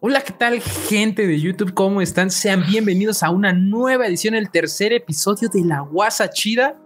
Hola, ¿qué tal, gente de YouTube? ¿Cómo están? Sean bienvenidos a una nueva edición, el tercer episodio de La Guasa Chida.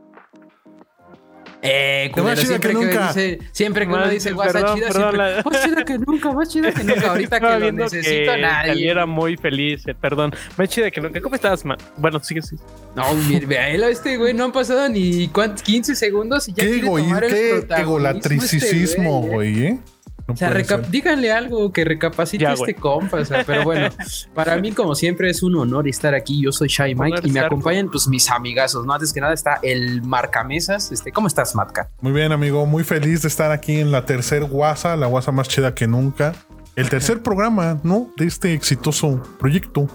Eh, más chida siempre que nunca. dice- siempre que uno dice guasa perdón, chida, perdón, siempre, la- más chida que nunca, más chida que nunca. Ahorita que lo necesito, que nadie. Saliera muy feliz, eh, perdón. Más chida que nunca. ¿Cómo estás, man? Bueno, sigue, sí. No, mire, véalo, este güey no han pasado ni cuántos, 15 segundos y ya Qué, quiere tomar el qué protagonismo egolatricismo, este güey, ¿eh? No O sea, díganle algo que recapacite Ya, este compa. O sea, pero bueno, para mí, como siempre, es un honor estar aquí. Yo soy Shy Mike Honor y me estar- acompañan pues mis amigazos. No, antes que nada está el marcamesas. Este, ¿cómo estás, Matka? Muy bien, amigo. Muy feliz de estar aquí en la tercer guasa, la guasa más chida que nunca. El tercer programa, ¿no? De este exitoso proyecto.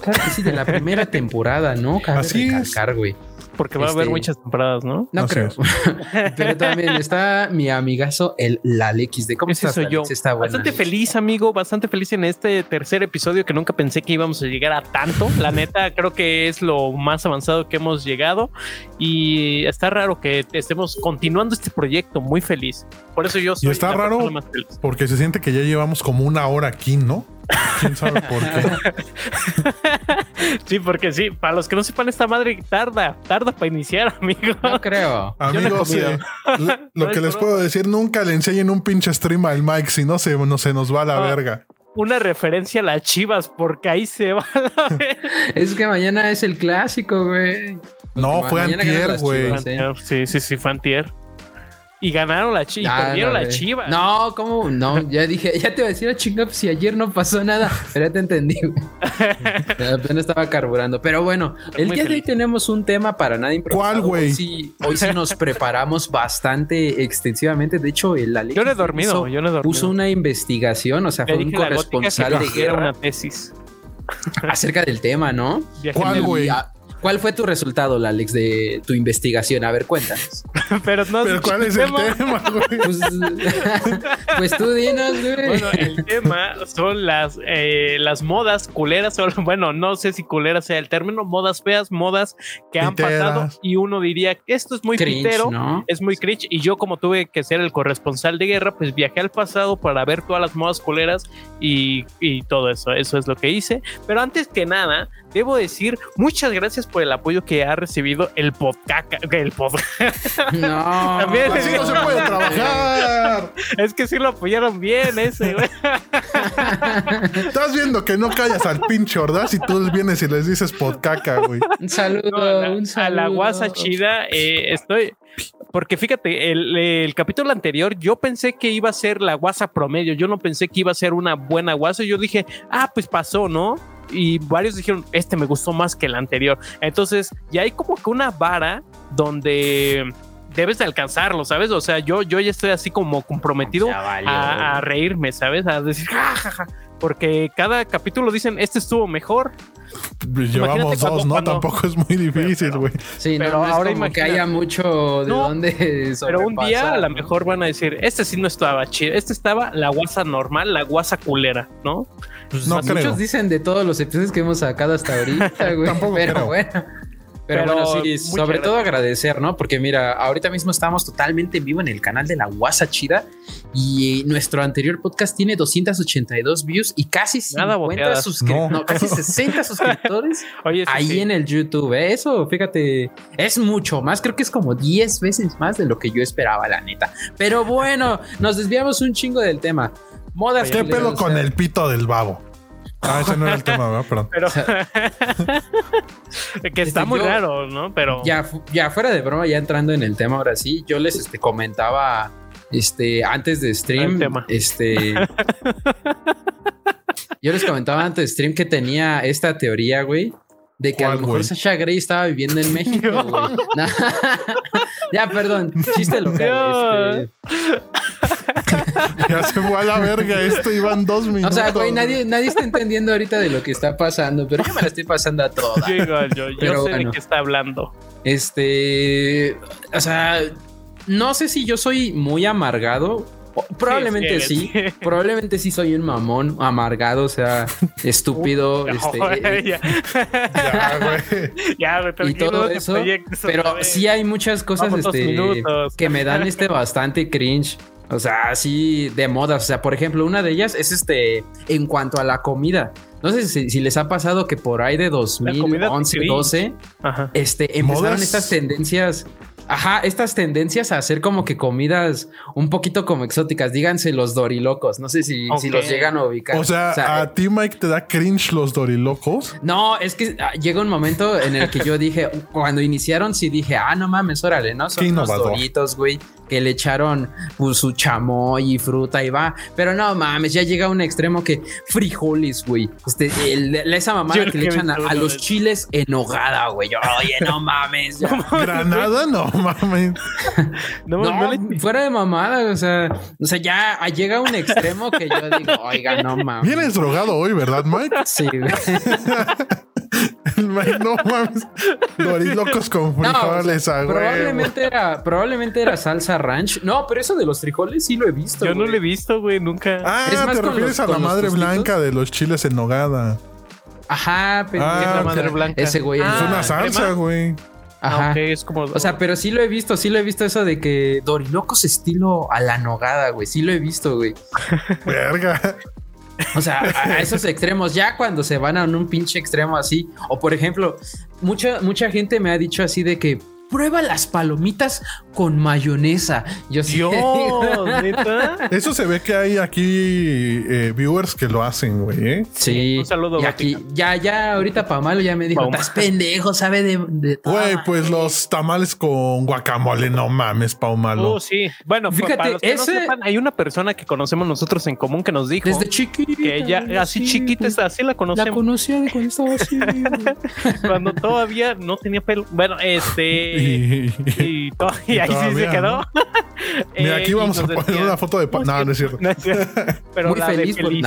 Claro que sí, de la primera temporada, ¿no? Cabe Así es. güey. Porque va a haber Este- muchas temporadas, ¿no? No Así creo. pero también está mi amigazo, el Lalexis. ¿De cómo Ese estás, soy yo. Está buena. Bastante feliz, amigo. Bastante feliz en este tercer episodio que nunca pensé que íbamos a llegar a tanto. La neta, creo que es lo más avanzado que hemos llegado. Y está raro que estemos continuando este proyecto. Muy feliz. Por eso yo soy está la raro. persona más feliz. Porque se siente que ya llevamos como una hora aquí, ¿no? ¿Quién sabe por qué? Sí, porque sí, para los que no sepan, esta madre tarda, tarda para iniciar, amigo. No creo. Yo no he Amigos, eh, lo, lo No que es les broma. puedo decir, nunca le enseñen un pinche stream al Mike, si no se, no se nos va a la Ah. verga. Una referencia a las chivas, porque ahí se va la. Es que mañana es el clásico, güey. No, fue antier, güey. ¿eh? Sí, sí, sí, fue antier. Y ganaron la chivas, Ah, perdieron no, la güey. chivas. No, ¿cómo? No, ya dije, ya te iba a decir a chingar si ayer no pasó nada, pero ya te entendí. Apenas estaba carburando. Pero bueno, el día de hoy tenemos un tema para nada improvisado. ¿Cuál, güey? Hoy sí, hoy sí nos preparamos bastante extensivamente. De hecho, el Alex Yo no he dormido, puso, yo no he dormido. puso una investigación, o sea, Le fue un corresponsal de guerra una tesis. acerca del tema, ¿no? ¿Cuál, güey? ¿Cuál fue tu resultado, Alex, de tu investigación? A ver, cuéntanos. Pero no Pero ¿cuál es el tema, güey? Pues, pues tú dinos, güey. Bueno, el tema son las, eh, las modas culeras, o, bueno, no sé si culeras sea el término, modas feas, modas que han pasado y uno diría que esto es muy Cringe, pitero, ¿no? es muy cringe y yo como tuve que ser el corresponsal de guerra, pues viajé al pasado para ver todas las modas culeras y, y todo eso, eso es lo que hice. Pero antes que nada, debo decir muchas gracias por el apoyo que ha recibido el podcast, el podcast. No. También- Así no se puede trabajar. es que sí lo apoyaron bien ese, güey. Estás viendo que no callas al pinche ordaz y tú vienes y les dices podcaca, güey. Un saludo, No, a, la, un a saludo. la guasa chida eh, estoy porque fíjate el, el capítulo anterior yo pensé que iba a ser la guasa promedio yo no pensé que iba a ser una buena guasa yo dije ah pues pasó no y varios dijeron este me gustó más que el anterior entonces ya hay como que una vara donde debes de alcanzarlo sabes o sea yo yo ya estoy así como comprometido a, a reírme sabes a decir ja, ja, ja, porque cada capítulo dicen este estuvo mejor Llevamos cuando- dos, ¿no? cuando- Tampoco es muy difícil, güey. Sí, pero no, no ahora como que haya mucho de No, dónde Pero un día a lo mejor van a decir, este sí no estaba chido, este estaba la guasa normal, la guasa culera, ¿no? Pues No muchos creo. dicen de todos los episodios que hemos sacado hasta ahorita, güey. Tampoco pero creo. bueno. Pero, Pero bueno, sí, sobre gracias. todo agradecer, ¿no? Porque mira, ahorita mismo estamos totalmente en vivo en el canal de la Guasa Chida y nuestro anterior podcast tiene 282 views y casi 50 Nada boteadas. suscriptores, No. no, casi 60 suscriptores Oye, sí, ahí sí. en el YouTube. ¿eh? Eso, fíjate, es mucho más. Creo que es como 10 veces más de lo que yo esperaba, la neta. Pero bueno, nos desviamos un chingo del tema. Modas. ¿Qué pedo con el pito del babo? Ah, ese no era el tema, ¿verdad? Perdón. Pero que está Este, muy yo- raro, ¿no? Pero Ya, ya fuera de broma, ya entrando en el tema ahora sí, yo les este, comentaba este, antes de stream, este, yo les comentaba antes de stream que tenía esta teoría, güey, de que a lo ¿Cuál, mejor güey? Sasha Grey estaba viviendo en México, güey. Ya, perdón, chiste local. este. Ya se fue a la verga esto, iban dos O minutos. sea, güey, nadie, nadie está entendiendo ahorita de lo que está pasando, pero yo me la estoy pasando a toda. yo, igual, yo, yo Pero sé bueno. de qué está hablando. Este, o sea, no sé si yo soy muy amargado. Probablemente Sí, sí, sí eres. probablemente sí soy un mamón amargado, o sea, estúpido, este, ya, Ya, güey. ya, güey, y todo eso, pero sí hay muchas cosas este, que me dan este bastante cringe. O sea, así de moda. O sea, por ejemplo, una de ellas es este, en cuanto a la comida. No sé si, si les ha pasado que por ahí de comida 2011, Cringe. 12, Ajá. este, empezaron ¿Modas? estas tendencias. Ajá, estas tendencias a hacer como que comidas un poquito como exóticas. Díganse los dorilocos. No sé si, si los llegan a ubicar. O sea, a ti, Mike, te da cringe los dorilocos. No, es que ah, llega un momento en el que yo dije, cuando iniciaron, sí dije, ah, no mames, órale, ¿no? Son innovador. doritos, güey, que le echaron pues, su chamoy y fruta y va. Pero no mames, ya llega a un extremo que frijoles, güey. Este, el- esa mamada Yo que le echan a, los chiles en hogada, güey. Yo, Oye, no mames. ya. Granada, no mames. No, No, no le- fuera de mamada, o sea, o sea, ya llega a un extremo que yo digo, oiga, no mames. Vienes drogado hoy, ¿verdad, Mike? Sí. El Mike, no mames. Dorilocos con No, o sea, frijoles, huevo. probablemente era, probablemente era salsa ranch. No, pero eso de los frijoles sí lo he visto. yo no le he visto, güey, nunca. Ah, Es más te con refieres los- a la con madre blanca de los chiles en nogada. Ajá, pero Ah, madre blanca. ese güey. Ah, es una salsa, crema. güey. Ah, ok, es como. O sea, pero sí lo he visto, sí lo he visto eso de que Dorilocos estilo a la nogada, güey. Sí lo he visto, güey. Verga. O sea, a, a esos extremos, ya cuando se van a un pinche extremo así. O por ejemplo, mucha, mucha gente me ha dicho así de que prueba las palomitas con mayonesa. Yo sí. Dios, neta. Eso se ve que hay aquí eh, viewers que lo hacen, güey. ¿eh? Sí. Un saludo, Y aquí, ya, ya, ahorita Pamalo ya me dijo, Pamalo. estás pendejo, sabe de, de todo". Güey, pues los tamales con guacamole, no mames, Paumalo. Oh, sí. Bueno, Fíjate, para los que no ese- sepan, hay una persona que conocemos nosotros en común que nos dijo Desde chiquita. que ella, así sí, chiquita, güey. así la La conocemos. conocía de cuando estaba así. güey. cuando todavía no tenía pelo. Bueno, este. Y- y, to- y ahí sí se quedó. ¿no? Mira, Eh, aquí y vamos a poner decía- una foto de... pa- No, no es cierto. No es cierto. Pero Muy la de feliz por feliz.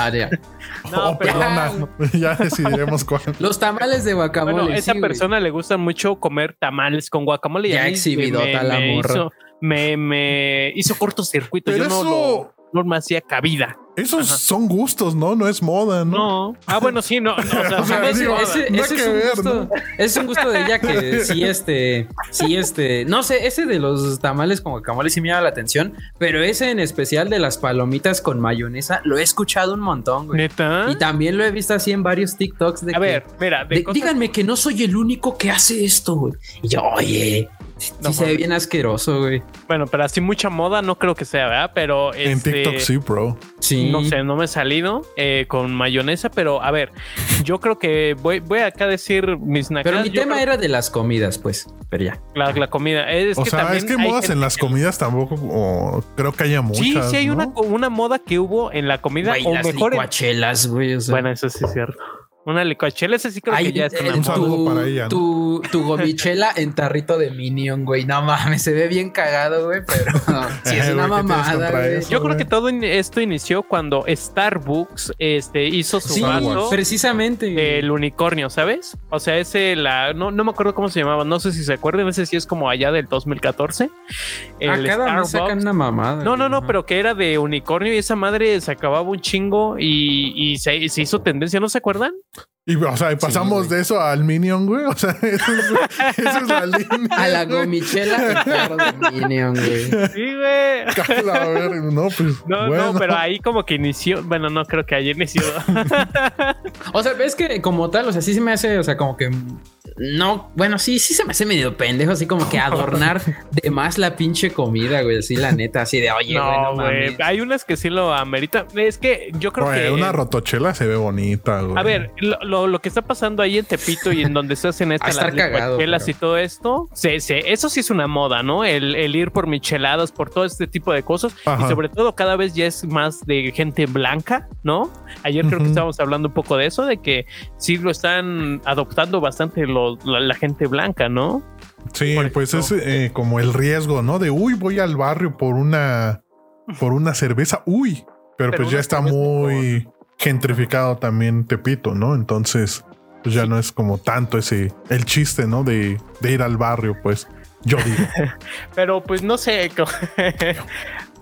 No, oh, pero- perdona. Ya decidiremos cuál. Los tamales de guacamole. Bueno, a esa sí, güey. persona le gusta mucho comer tamales con guacamole. y Ya exhibidota la morra. Hizo, me, me hizo cortocircuito. Pero Yo no, eso- lo, no me hacía cabida. Esos Ajá. son gustos, ¿no? No es moda, ¿no? No. Ah, bueno, sí, no. no, o sea, O sea, no es ese, digo, moda. ese- no ese hay es que un ver, gusto, es un gusto de ella que sí, este, sí, este, no sé, ese de los tamales con guacamole sí me llama la atención, pero ese en especial de las palomitas con mayonesa lo he escuchado un montón, güey. Neta. Y también lo he visto así en varios TikToks de A que- ver, mira, de de- cosas- díganme que no soy el único que hace esto, güey. Y yo, oye, sí No se ve bien asqueroso, güey. Bueno, pero así mucha moda no creo que sea, ¿verdad? Pero En este, TikTok sí, bro. Sí. No sé, no me he salido eh, con mayonesa, pero a ver, yo creo que voy, voy acá a decir mis Pero nacadas. mi Yo tema creo era de las comidas, pues. Pero ya. la, la comida. Es o que sea, también es que hay modas en las comidas tampoco o, creo que haya muchas. Sí, sí hay ¿no? una, una moda que hubo en la comida, Güey, o las mejor. en- licuachelas, güey. o sea. Bueno, eso sí es cierto. Una licuachela, ese sí creo Ay, que ya es eh, un saludo para ella, ¿no? tu, tu gomichela en tarrito de Minion, güey. No mames, se ve bien cagado, güey, pero no, sí es Eh, una güey, ¿qué tienes mamada, güey. eso? Yo creo que todo esto inició cuando Starbucks este, hizo su Sí, vaso precisamente. el unicornio, ¿sabes? O sea, ese la no, no me acuerdo cómo se llamaba, no sé si se acuerdan, ese sí es como allá del 2014. A El cada Starbucks. sacan una mamada. No, no, no, pero que era de unicornio y esa madre se acababa un chingo y, y se, se hizo tendencia, ¿no se acuerdan? Y, o sea, y pasamos de eso al Minion, güey. O sea, eso es, eso es la línea. A la gomichela de Minion, güey. Sí, güey. Cala, a ver, no, pues. No, bueno. no, pero ahí como que inició, bueno, no creo que ahí inició. O sea, ves que como tal, o sea, sí se me hace, o sea, como que no, bueno, sí, sí se me hace medio pendejo, así como que adornar de más la pinche comida, güey, así la neta, así de, oye, güey, no, güey. mames. Hay unas que sí lo ameritan. Es que yo creo Güey, que. una rotochela se ve bonita, güey. A ver, lo, lo- lo que está pasando ahí en Tepito y en donde se hacen A estas estar las cagado, pero- y todo esto, se, se- eso sí es una moda, ¿no? El, el ir por micheladas, por todo este tipo de cosas. Ajá. Y sobre todo cada vez ya es más de gente blanca, ¿no? Ayer creo que estábamos hablando un poco de eso, de que sí lo están adoptando bastante lo- la, la gente blanca, ¿no? Sí, pues es eh, como el riesgo, ¿no? De uy, voy al barrio por una por una cerveza. Uy, pero, Pero pues ya está muy gentrificado también Tepito, ¿no? Entonces, pues ya no es como tanto ese el chiste, ¿no? De, de ir al barrio, pues. Yo digo. Pero pues no sé.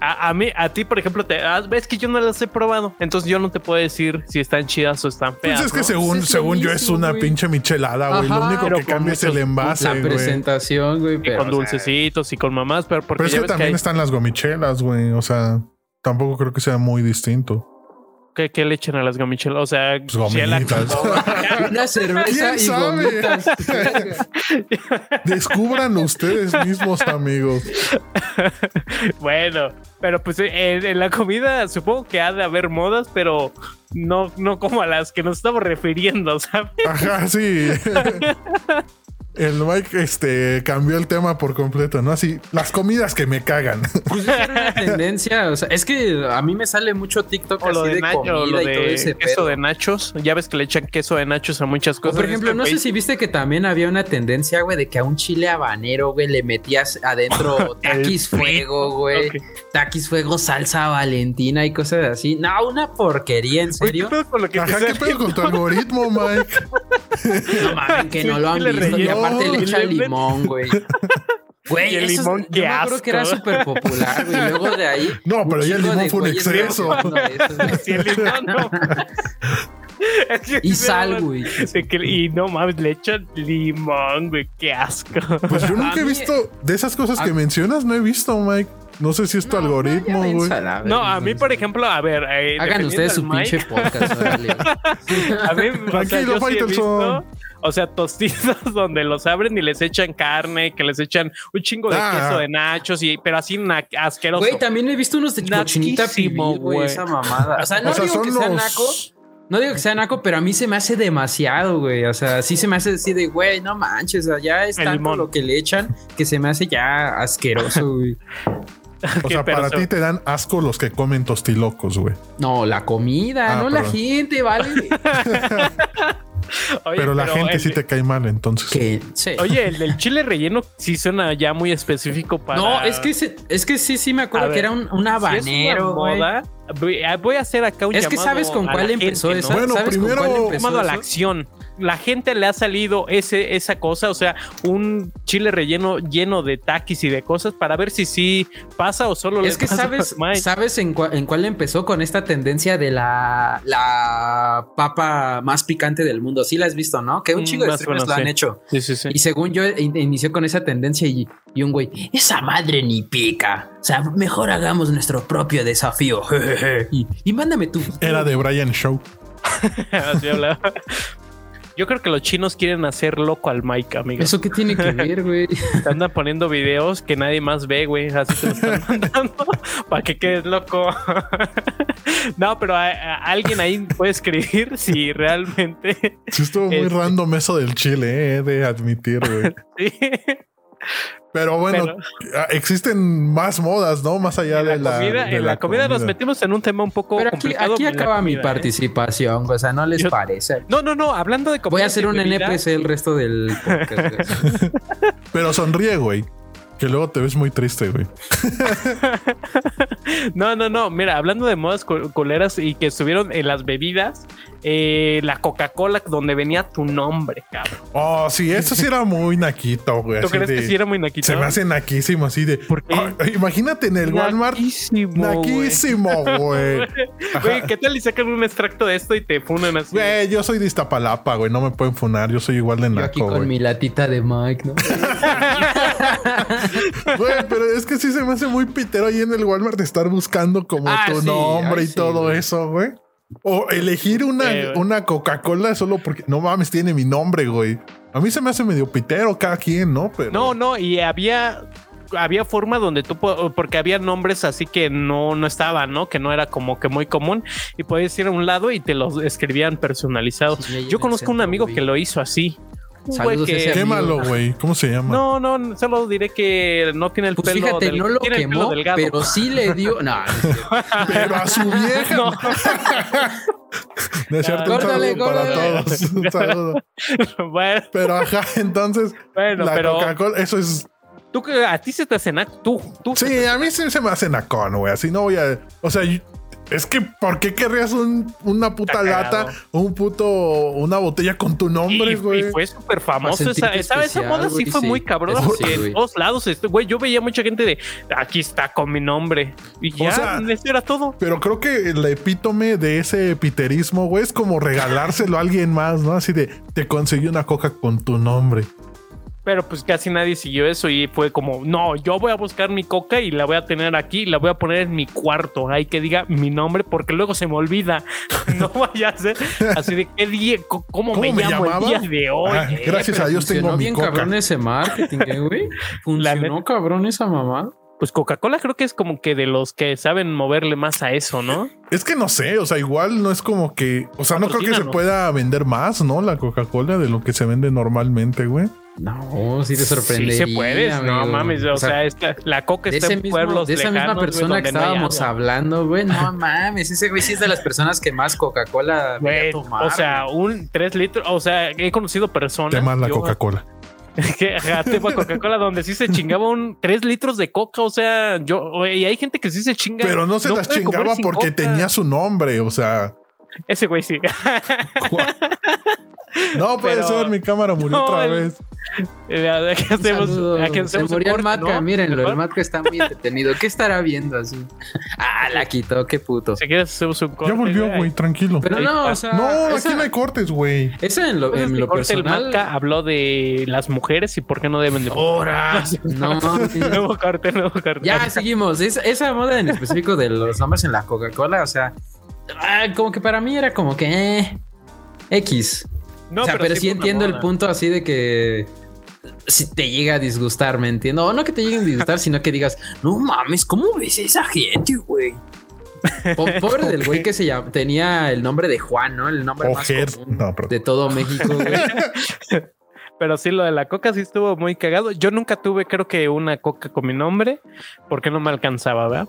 A, a mí, a ti, por ejemplo, te, ah, ves que yo no las he probado, entonces yo no te puedo decir si están chidas o están feas. Pues es que ¿no? según, Pues es según yo es una güey. pinche michelada, güey. Lo único pero que cambia es el envase, la presentación, güey. Y con o sea, dulcecitos y con mamás, pero porque Pero es ya que ves que, también hay- están las gomichelas, güey. O sea, tampoco creo que sea muy distinto. ¿Qué, qué le echan a las gomichelas? O sea, Pues gomitas. Una cerveza ¿Quién y sabe? gomitas. Descúbranlo ustedes mismos, amigos. bueno, pero pues en, en la comida supongo que ha de haber modas, pero no, no como a las que nos estamos refiriendo, ¿sabes? Ajá, sí. El Mike este, cambió el tema por completo, ¿no? Así, las comidas que me cagan. Pues era una tendencia. O sea, es que a mí me sale mucho TikTok O lo así de, de, nacho, comida y todo ese queso pedo. de nachos. Ya ves que le echan queso de nachos a muchas O cosas. por ejemplo, no sé si viste que también había una tendencia, güey, de que a un chile habanero, güey, le metías adentro taquis fuego, güey. Ok. Taquis fuego, salsa valentina y cosas así. No, una porquería, ¿en Güey, ¿qué serio? pedo con lo que Ajá, ¿qué pedo con tu algoritmo, Mike? No mames, que Sí, no lo han visto. Aparte le echa limón, güey. Güey, Y el eso es- limón, yo qué me acuerdo que era asco. súper popular, güey. y Luego de ahí. No, pero ya el limón fue un exceso. el limón, no. Es que Y sal, güey. y no mames, le echan limón, güey. Qué asco. Pues yo A nunca he mí- visto de esas cosas que mencionas, no he visto, Mike. No sé si es tu No, algoritmo, güey. No, a mí, por ejemplo, a ver. eh, Hagan ustedes su Mike, pinche podcast, órale. A mí, o sea, Tranquilo, yo sí visto, o sea, tostitos donde los abren y les echan carne, que les echan un chingo de Ah. queso de nachos, y, pero así asqueroso. Güey, también he visto unos de cochinita güey, esa mamada. O sea, no o sea, digo son que sea los. naco. No digo que sea naco, pero a mí se me hace demasiado, güey. O sea, sí se me hace así de, güey, no manches. O sea, ya es tanto lo que le echan que se me hace ya asqueroso, güey. O sea, para ti te dan asco los que comen tostilocos, güey. No, la comida, Ah, no la gente, ¿vale? Oye, pero la gente el- sí te cae mal, entonces. que sí. Oye, el del chile relleno sí suena ya muy específico para. No, es que, es que sí, sí me acuerdo ver, que era un, un Si es una habanero, güey. moda, voy, a- voy a hacer acá un Es que llamado sabes con a cuál la empezó gente, esa. ¿no? Bueno, ¿Sabes con primero- cuál empezó llamado a la acción. La gente le ha salido ese, esa cosa, o sea, un chile relleno lleno de taquis y de cosas para ver si sí pasa o solo Es le que pasa sabes, Mike. sabes en, cua- en cuál empezó con esta tendencia de la, la papa más picante del mundo. Sí la has visto, ¿no? Que un Mm, chingo de streamers menos, lo han hecho. Sí, sí, sí. Y según yo, in- inició con esa tendencia y, y un güey, esa madre ni pica. O sea, mejor hagamos nuestro propio desafío. y, y mándame tú. Era de Brian Show. Así hablaba. Yo creo que los chinos quieren hacer loco al Mike, amigo. ¿Eso qué tiene que ver, güey? Te andan poniendo videos que nadie más ve, güey. Así te lo están mandando para que quedes loco. no, pero a- a- alguien ahí puede escribir si realmente. Sí, estuvo muy Este- random eso del chile, eh, he de admitir, güey. sí. Pero bueno, ah, existen más modas, ¿no? Más allá de la la. comida, de en la comida nos metimos en un tema un poco Pero aquí, complicado. aquí acaba mi ¿eh? participación, o sea, no les Yo- parece. No, no, no. Hablando de comida. Voy a hacer un NPC el resto del podcast. Pero sonríe, güey. Que luego te ves muy triste, güey. No, no, no. Mira, hablando de modas culeras y que estuvieron en las bebidas, eh, la Coca-Cola donde venía tu nombre, cabrón. Oh, sí, eso sí era muy naquito, güey. ¿Tú así crees de- que sí era muy naquito? Se me hace naquísimo, así de. ¿Por qué? Ah, imagínate en el Walmart. Naquísimo, güey. Naquísimo, güey. Güey, ¿qué tal y sacan un extracto de esto y te funan así? Güey, yo soy de Iztapalapa, güey. No me pueden funar. Yo soy igual de Yo aquí naco, con güey. mi latita de Mike, ¿no? Güey, pero es que sí se me hace muy pitero ahí en el Walmart de estar buscando como Ah, tu sí, nombre ay, y sí, todo eso, güey. O elegir una, güey. una Coca-Cola solo porque no mames, tiene mi nombre, güey. A mí se me hace medio pitero cada quien, ¿no? Pero No, no, y había había forma donde tú po- porque había nombres así que no no estaban, ¿no? Que no era como que muy común y podías ir a un lado y te los escribían personalizados. Sí, Yo conozco un amigo que lo hizo así. Un güey que-. Quémalo, güey. ¿Cómo se llama? No, no, solo diré que no tiene el Pues pelo fíjate, del- no lo tiene el pelo quemó, delgado. pero sí le dio. No. Pero a su vieja. No. No es cierto, un saludo para todos. Un saludo. bueno, Pero ajá, entonces bueno, la pero Coca-Cola, eso es. tú que a ti se te hace nac- tú, tú. Sí, a mí sí se me hace nacón, güey. Así no voy a. O sea, yo- Es que, ¿por qué querrías un- una puta lata un puto, una botella con tu nombre, Y, güey? y fue súper famoso. Esa, sentirte esa, especial, moda sí fue sí. muy sí, porque güey. en todos lados, este, güey, yo veía mucha gente de aquí está con mi nombre. Y ya, sea, eso era todo. Pero creo que el epítome de ese piterismo, güey, es como regalárselo a alguien más, ¿no? Así de, te conseguí una coca con tu nombre. Pero pues casi nadie siguió eso y fue como, no, yo voy a buscar mi coca y la voy a tener aquí, la voy a poner en mi cuarto, ahí que diga mi nombre porque luego se me olvida. No vaya a ser así de qué día, cómo, ¿Cómo me, me llamo llamaba? el día de hoy. Ah, eh? gracias a Dios tengo mi bien coca. cabrón ese marketing, ¿eh, güey. Funcionó cabrón esa mamá. Pues Coca-Cola creo que es como que de los que saben moverle más a eso, ¿no? Es que no sé, o sea, igual no es como que, o sea, no creo que se pueda vender más, ¿no? La Coca-Cola de lo que se vende normalmente, güey. No, sí te sorprendería. Sí se puede, no amigo. mames, o, sea, esta- la coca de, está ese en mismo- pueblos de esa misma lejanos, persona que no estábamos hablando, güey. No mames, ese güey sí es de las personas que más Coca-Cola tomar. o sea, un 3 litros, o sea, he conocido personas. Temas la Coca-Cola. que ajá, tema Coca-Cola donde sí se chingaba un 3 litros de coca, o sea, yo, y hay gente que sí se chinga. Pero no se las chingaba porque coca. tenía su nombre, o sea. Ese güey sí. No puede Pero- ser, mi cámara murió No, otra el- vez. Eh, Aquí Un hacemos, aquí Se hacemos un murió el corte, Maca, ¿no? mírenlo, el Maca está muy entretenido. ¿Qué estará viendo así? Ah, la quitó, qué puto. Si quieres hacemos un corte. Ya volvió, güey. tranquilo. Pero no, o sea, No, esa, aquí no hay cortes, güey. esa en lo, Pues en lo corte, el personal. Maca habló de las mujeres y por qué no deben de. ¡Hora! No, mames. nuevo corte, nuevo corte. Ya seguimos. Es- esa moda en específico de los nombres en la Coca-Cola, o sea, ah, como que para mí era como que eh, X. No, o sea, pero, sí entiendo el punto así de que si te llega a disgustar, me entiendo. O no que te lleguen a disgustar, sino que digas, no mames, ¿cómo ves a esa gente, güey? Po- Pobre del güey que se llama, tenía el nombre de Juan, ¿no? El nombre más común No, de todo México, güey. Pero sí, lo de la coca sí estuvo muy cagado. Yo nunca tuve, creo que una coca con mi nombre, porque no me alcanzaba, ¿verdad?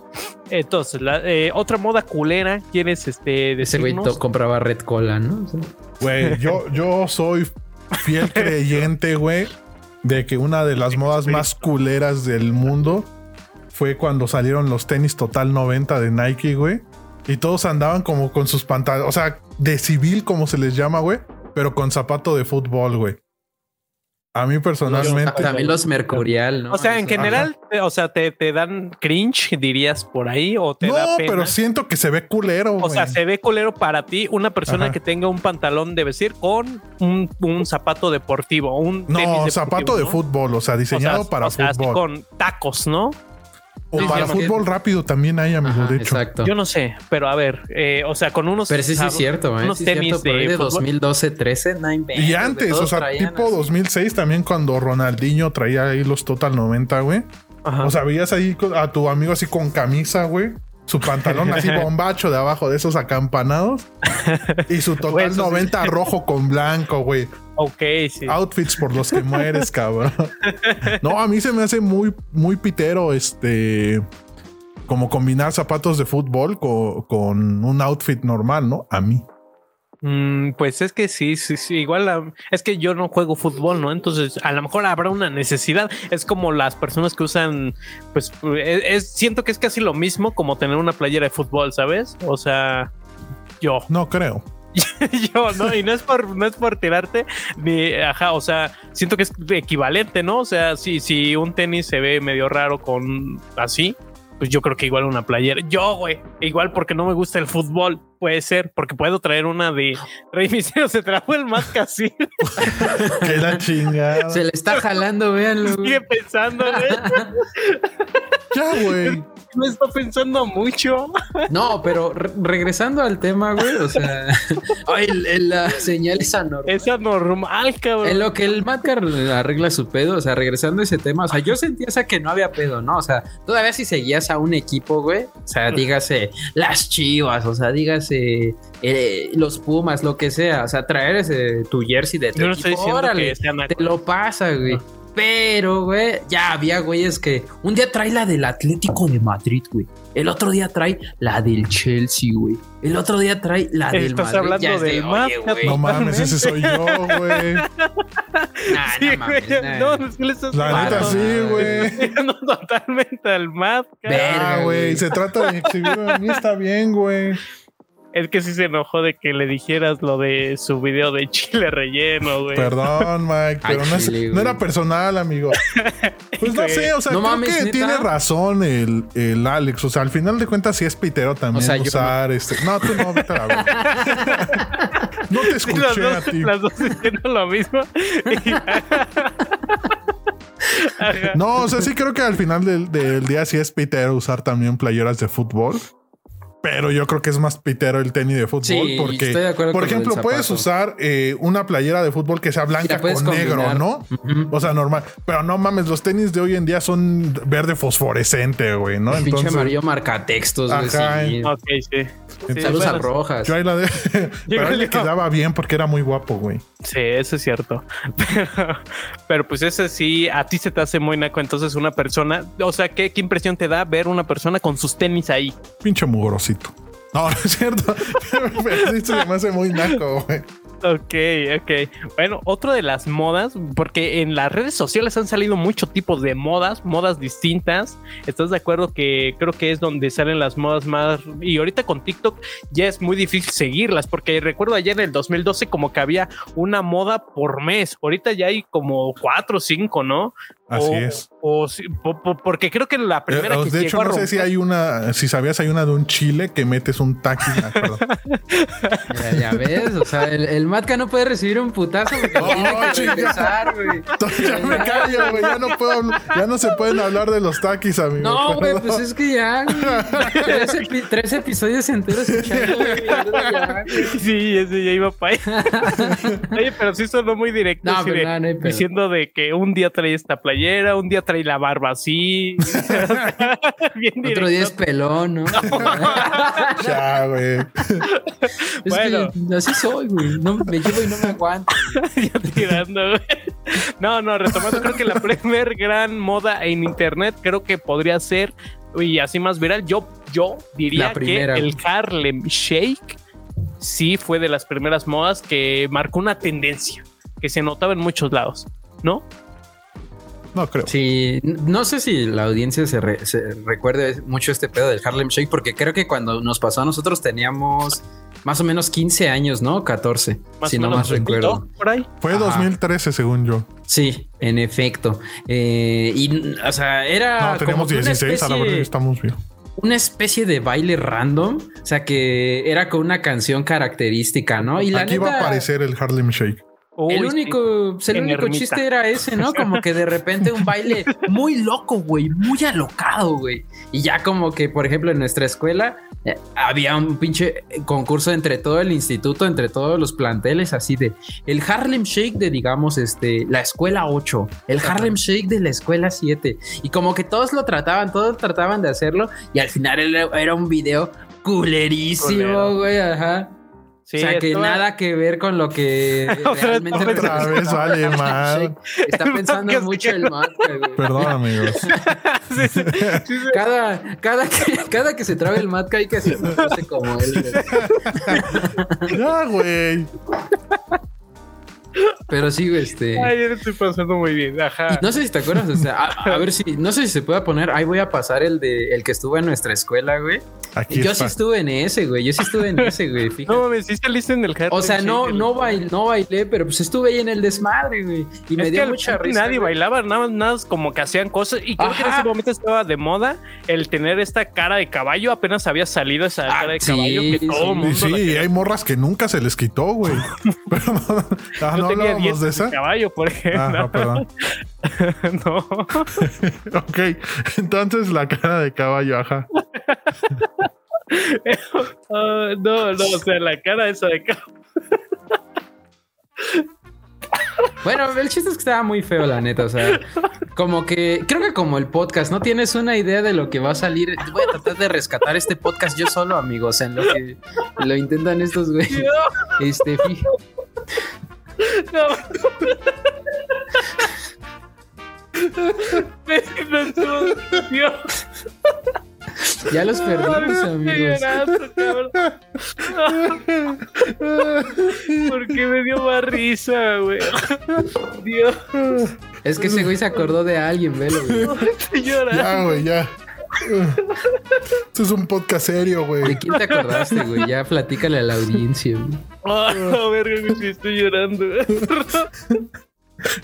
Entonces, la, eh, otra moda culera, ¿quieres este, Ese güey decirnos? compraba Red Cola, ¿no? Güey, yo, yo soy fiel creyente, güey, de que una de las modas más culeras del mundo fue cuando salieron los tenis Total 90 de Nike, güey. Y todos andaban como con sus pantalones, o sea, de civil, como se les llama, güey, pero con zapato de fútbol, güey. A mí personalmente. También los Mercurial, ¿no? O sea, en general, te- o sea, te, te dan cringe, dirías por ahí, o te No, da pena. pero siento que se ve culero, O sea, se ve culero para ti una persona Ajá. que tenga un pantalón de vestir con un, un zapato deportivo, un tenis No, deportivo, zapato de fútbol, o sea, O sea, diseñado para o sea, así fútbol. con tacos, ¿no? O Sí, para sí, fútbol rápido también hay, amigo, Ajá, de hecho. Exacto. Yo no sé, pero a ver, eh, o sea, con unos. Pero sí, sí es cierto, ¿eh? Unos Sí tenis cierto, por ahí de de fútbol. 2012, 13, no inventes, Y de antes, o sea, tipo así. 2006 también cuando Ronaldinho traía ahí los Total 90, güey. Ajá. O sea, veías ahí a tu amigo así con camisa, güey. Su pantalón así bombacho de abajo de esos acampanados. Y su Total Güey, eso sí. 90 rojo con blanco, güey. ok, sí. Outfits por los que mueres, cabrón. No, a mí se me hace muy, muy pitero este... Como combinar zapatos de fútbol co- con un outfit normal, ¿no? A mí. Mm, pues es que sí, sí, sí. Igual es que yo no juego fútbol, ¿no? Entonces a lo mejor habrá una necesidad. Es como las personas que usan, pues es, es- siento que es casi lo mismo como tener una playera de fútbol, ¿sabes? O sea, yo, No creo. yo, ¿no? Y no es por, no es por tirarte ni, ajá, o sea, siento que es equivalente, ¿no? O sea, si, si un tenis se ve medio raro con así, pues yo creo que igual una playera. Yo, güey, igual porque no me gusta el fútbol, puede ser, porque puedo traer una de Rey Misterio, se trajo el más casi. Que la chingada. Se le está jalando, véanlo. Sigue pensando, güey. Ya, güey. Me está pensando mucho. No, pero re- regresando al tema, güey, o sea, el- el- la señal es anormal. Es anormal, cabrón. En lo que el Madcar arregla su pedo, o sea, regresando a ese tema, o sea, yo sentía esa que no había pedo, ¿no? O sea, todavía si seguías a un equipo, güey, o sea, dígase las chivas, o sea, dígase eh, los Pumas, lo que sea, o sea, traer ese tu jersey de tu no equipo, órale, que te lo pasa, güey. Pero, güey, ya había güeyes que un día trae la del Atlético de Madrid, güey. El otro día trae la del Chelsea, güey. El otro día trae la del Estás Madrid. hablando Ya es del de, oye, güey, No mames, ese soy yo, güey. nah, Sí, no mames, güey, nah. no, es que le estás La neta sí, güey. No, totalmente al más. Verga, Ah, güey, se trata de exhibirme a mí, está bien, güey. Es que sí se enojó de que le dijeras lo de su video de chile relleno, güey. Perdón, Mike, pero no, es- chile, no güey. era personal, amigo. Pues no sé, o sea, No creo mames, que ¿neta? tiene razón el, el Alex. O sea, al final de cuentas sí es pitero también O sea, yo usar este. No, tú no, vete a la verga. No te Sí, las, escuché a dos, ti. las dos diciendo lo mismo. No, o sea, sí creo que al final del, del día sí es pitero usar también playeras de fútbol. Pero yo creo que es más pitero el tenis de fútbol. Sí, porque, estoy de acuerdo por ejemplo, puedes usar eh, una playera de fútbol que sea blanca con negro. ¿no? O sea, normal. Pero no mames, los tenis de hoy en día son verde fosforescente, güey, ¿no? Pinche Entonces, amarillo marcatextos, güey. Ajá, sí. Ok, sí. Sí, Rojas. yo ahí la de. pero él le quedaba bien porque era muy guapo, güey. Sí, eso es cierto. Pero, pero pues ese sí, a ti se te hace muy naco. Entonces, una persona, o sea, ¿qué, qué impresión te da ver una persona con sus tenis ahí? Pinche mugrosito. No, no es cierto. Pero sí se me hace muy naco, güey. Ok, ok. Bueno, otro de las modas, porque en las redes sociales han salido muchos tipos de modas, modas distintas. ¿Estás de acuerdo que creo que es donde salen las modas más... Y ahorita con TikTok ya es muy difícil seguirlas, porque recuerdo ayer en el 2012 como que había una moda por mes. Ahorita ya hay como cuatro o cinco, ¿no? Así O- es. O, porque creo que la primera Eh, que de hecho, no sé si hay una, si sabías, hay una de un chile que metes un taqui. Ya, ya ves, o sea, el, el Matka no puede recibir un putazo porque No, tiene que chinga. regresar, güey. Ya me callo, güey. Ya no puedo, hablar- ya no se pueden hablar de los taquis, amigo. No, güey, pues es que ya, güey. Tres, epi- tres episodios enteros escuchando, güey. Sí, ese ya iba para allá. Oye, pero sí sonó muy directo. No, así pero de- no, no hay pedo. diciendo de que un día trae esta playera, un día trae la barba así. Bien Otro día es pelón, ¿no? Ya, güey. Es Bueno. que así soy, güey. No, me llevo y no me aguanto. Ya tirando, güey. No, no, retomando, creo que la primer gran moda en internet creo que podría ser, y así más viral, yo, yo diría que el Harlem Shake sí fue de las primeras modas que marcó una tendencia que se notaba en muchos lados, ¿no? No creo. Sí, no sé si la audiencia se, re- se recuerde mucho este pedo del Harlem Shake, porque creo que cuando nos pasó a nosotros teníamos más o menos 15 años, ¿no? 14, si no más recuerdo. Por ahí. Fue Ajá. 2013, según yo. Sí, en efecto. Eh, y, o sea, era No, tenemos como que una 16, a la verdad especie- estamos bien. una especie de baile random, o sea, que era con una canción característica, ¿no? Y la Aquí va a aparecer el Harlem Shake. Uy, el único, pues, el en único ermita. chiste era ese, ¿no? Como que de repente un baile muy loco, güey, muy alocado, güey. Y ya como que, por ejemplo, en nuestra escuela eh, había un pinche concurso entre todo el instituto, entre todos los planteles, así de el Harlem Shake de, digamos, este, la escuela 8, el Harlem Shake de la escuela 7. Y como que todos lo trataban, todos trataban de hacerlo. Y al final era, era un video culerísimo, güey, ajá. Sí, o sea, que nada que ver con lo que Otra realmente vez, otra vez vale mal. Está pensando No, mucho el Matka, güey. Perdón, amigos. Sí, sí, sí, sí. Cada, cada, que, cada que se trabe el Matka hay que pose como él. güey. Ya, güey. Pero sí, güey, este. Ay, yo lo estoy pasando muy bien. Ajá. No sé si te acuerdas, o sea, a, a ver si, no sé si se puede poner, ahí voy a pasar el de el que estuvo en nuestra escuela, güey. Aquí Yo está. sí estuve en ese, güey. Yo sí estuve en ese, güey. Fíjate. No mames, sí saliste en el Harlem o sea, no, no, bail, no bailé, pero pues estuve ahí en el desmadre, güey. Y me es dio mucha risa. nadie güey. bailaba, nada más, nada más como que hacían cosas. Y creo que en ese momento estaba de moda el tener esta cara de caballo. Apenas había salido esa Ah, cara de sí, caballo que todo sí. mundo Y sí, hay morras que nunca se les quitó, güey. Pero no, ah, Yo no tenía hablábamos 10 de esa. caballo, por ejemplo. Ah, no, perdón. no. Ok, entonces la cara de caballo, ajá. Ah, no, no, o sea, la cara esa de caballo. Bueno, el chiste es que estaba muy feo, la neta. O sea, como que creo que como el podcast, no tienes una idea de lo que va a salir. Voy a tratar de rescatar este podcast yo solo, amigos, en lo que lo intentan estos güeyes. Este, fí- No. Dios. Ya los perdimos, amigos. Porque me dio más risa, güey. Dios, Es que ese güey se acordó de alguien, velo, güey. estoy llorando. Ya, güey, ya. Esto es un podcast serio, ¿De güey. quién te acordaste, güey? Ya platícale a la audiencia, güey. Ah, verga, güey, estoy llorando.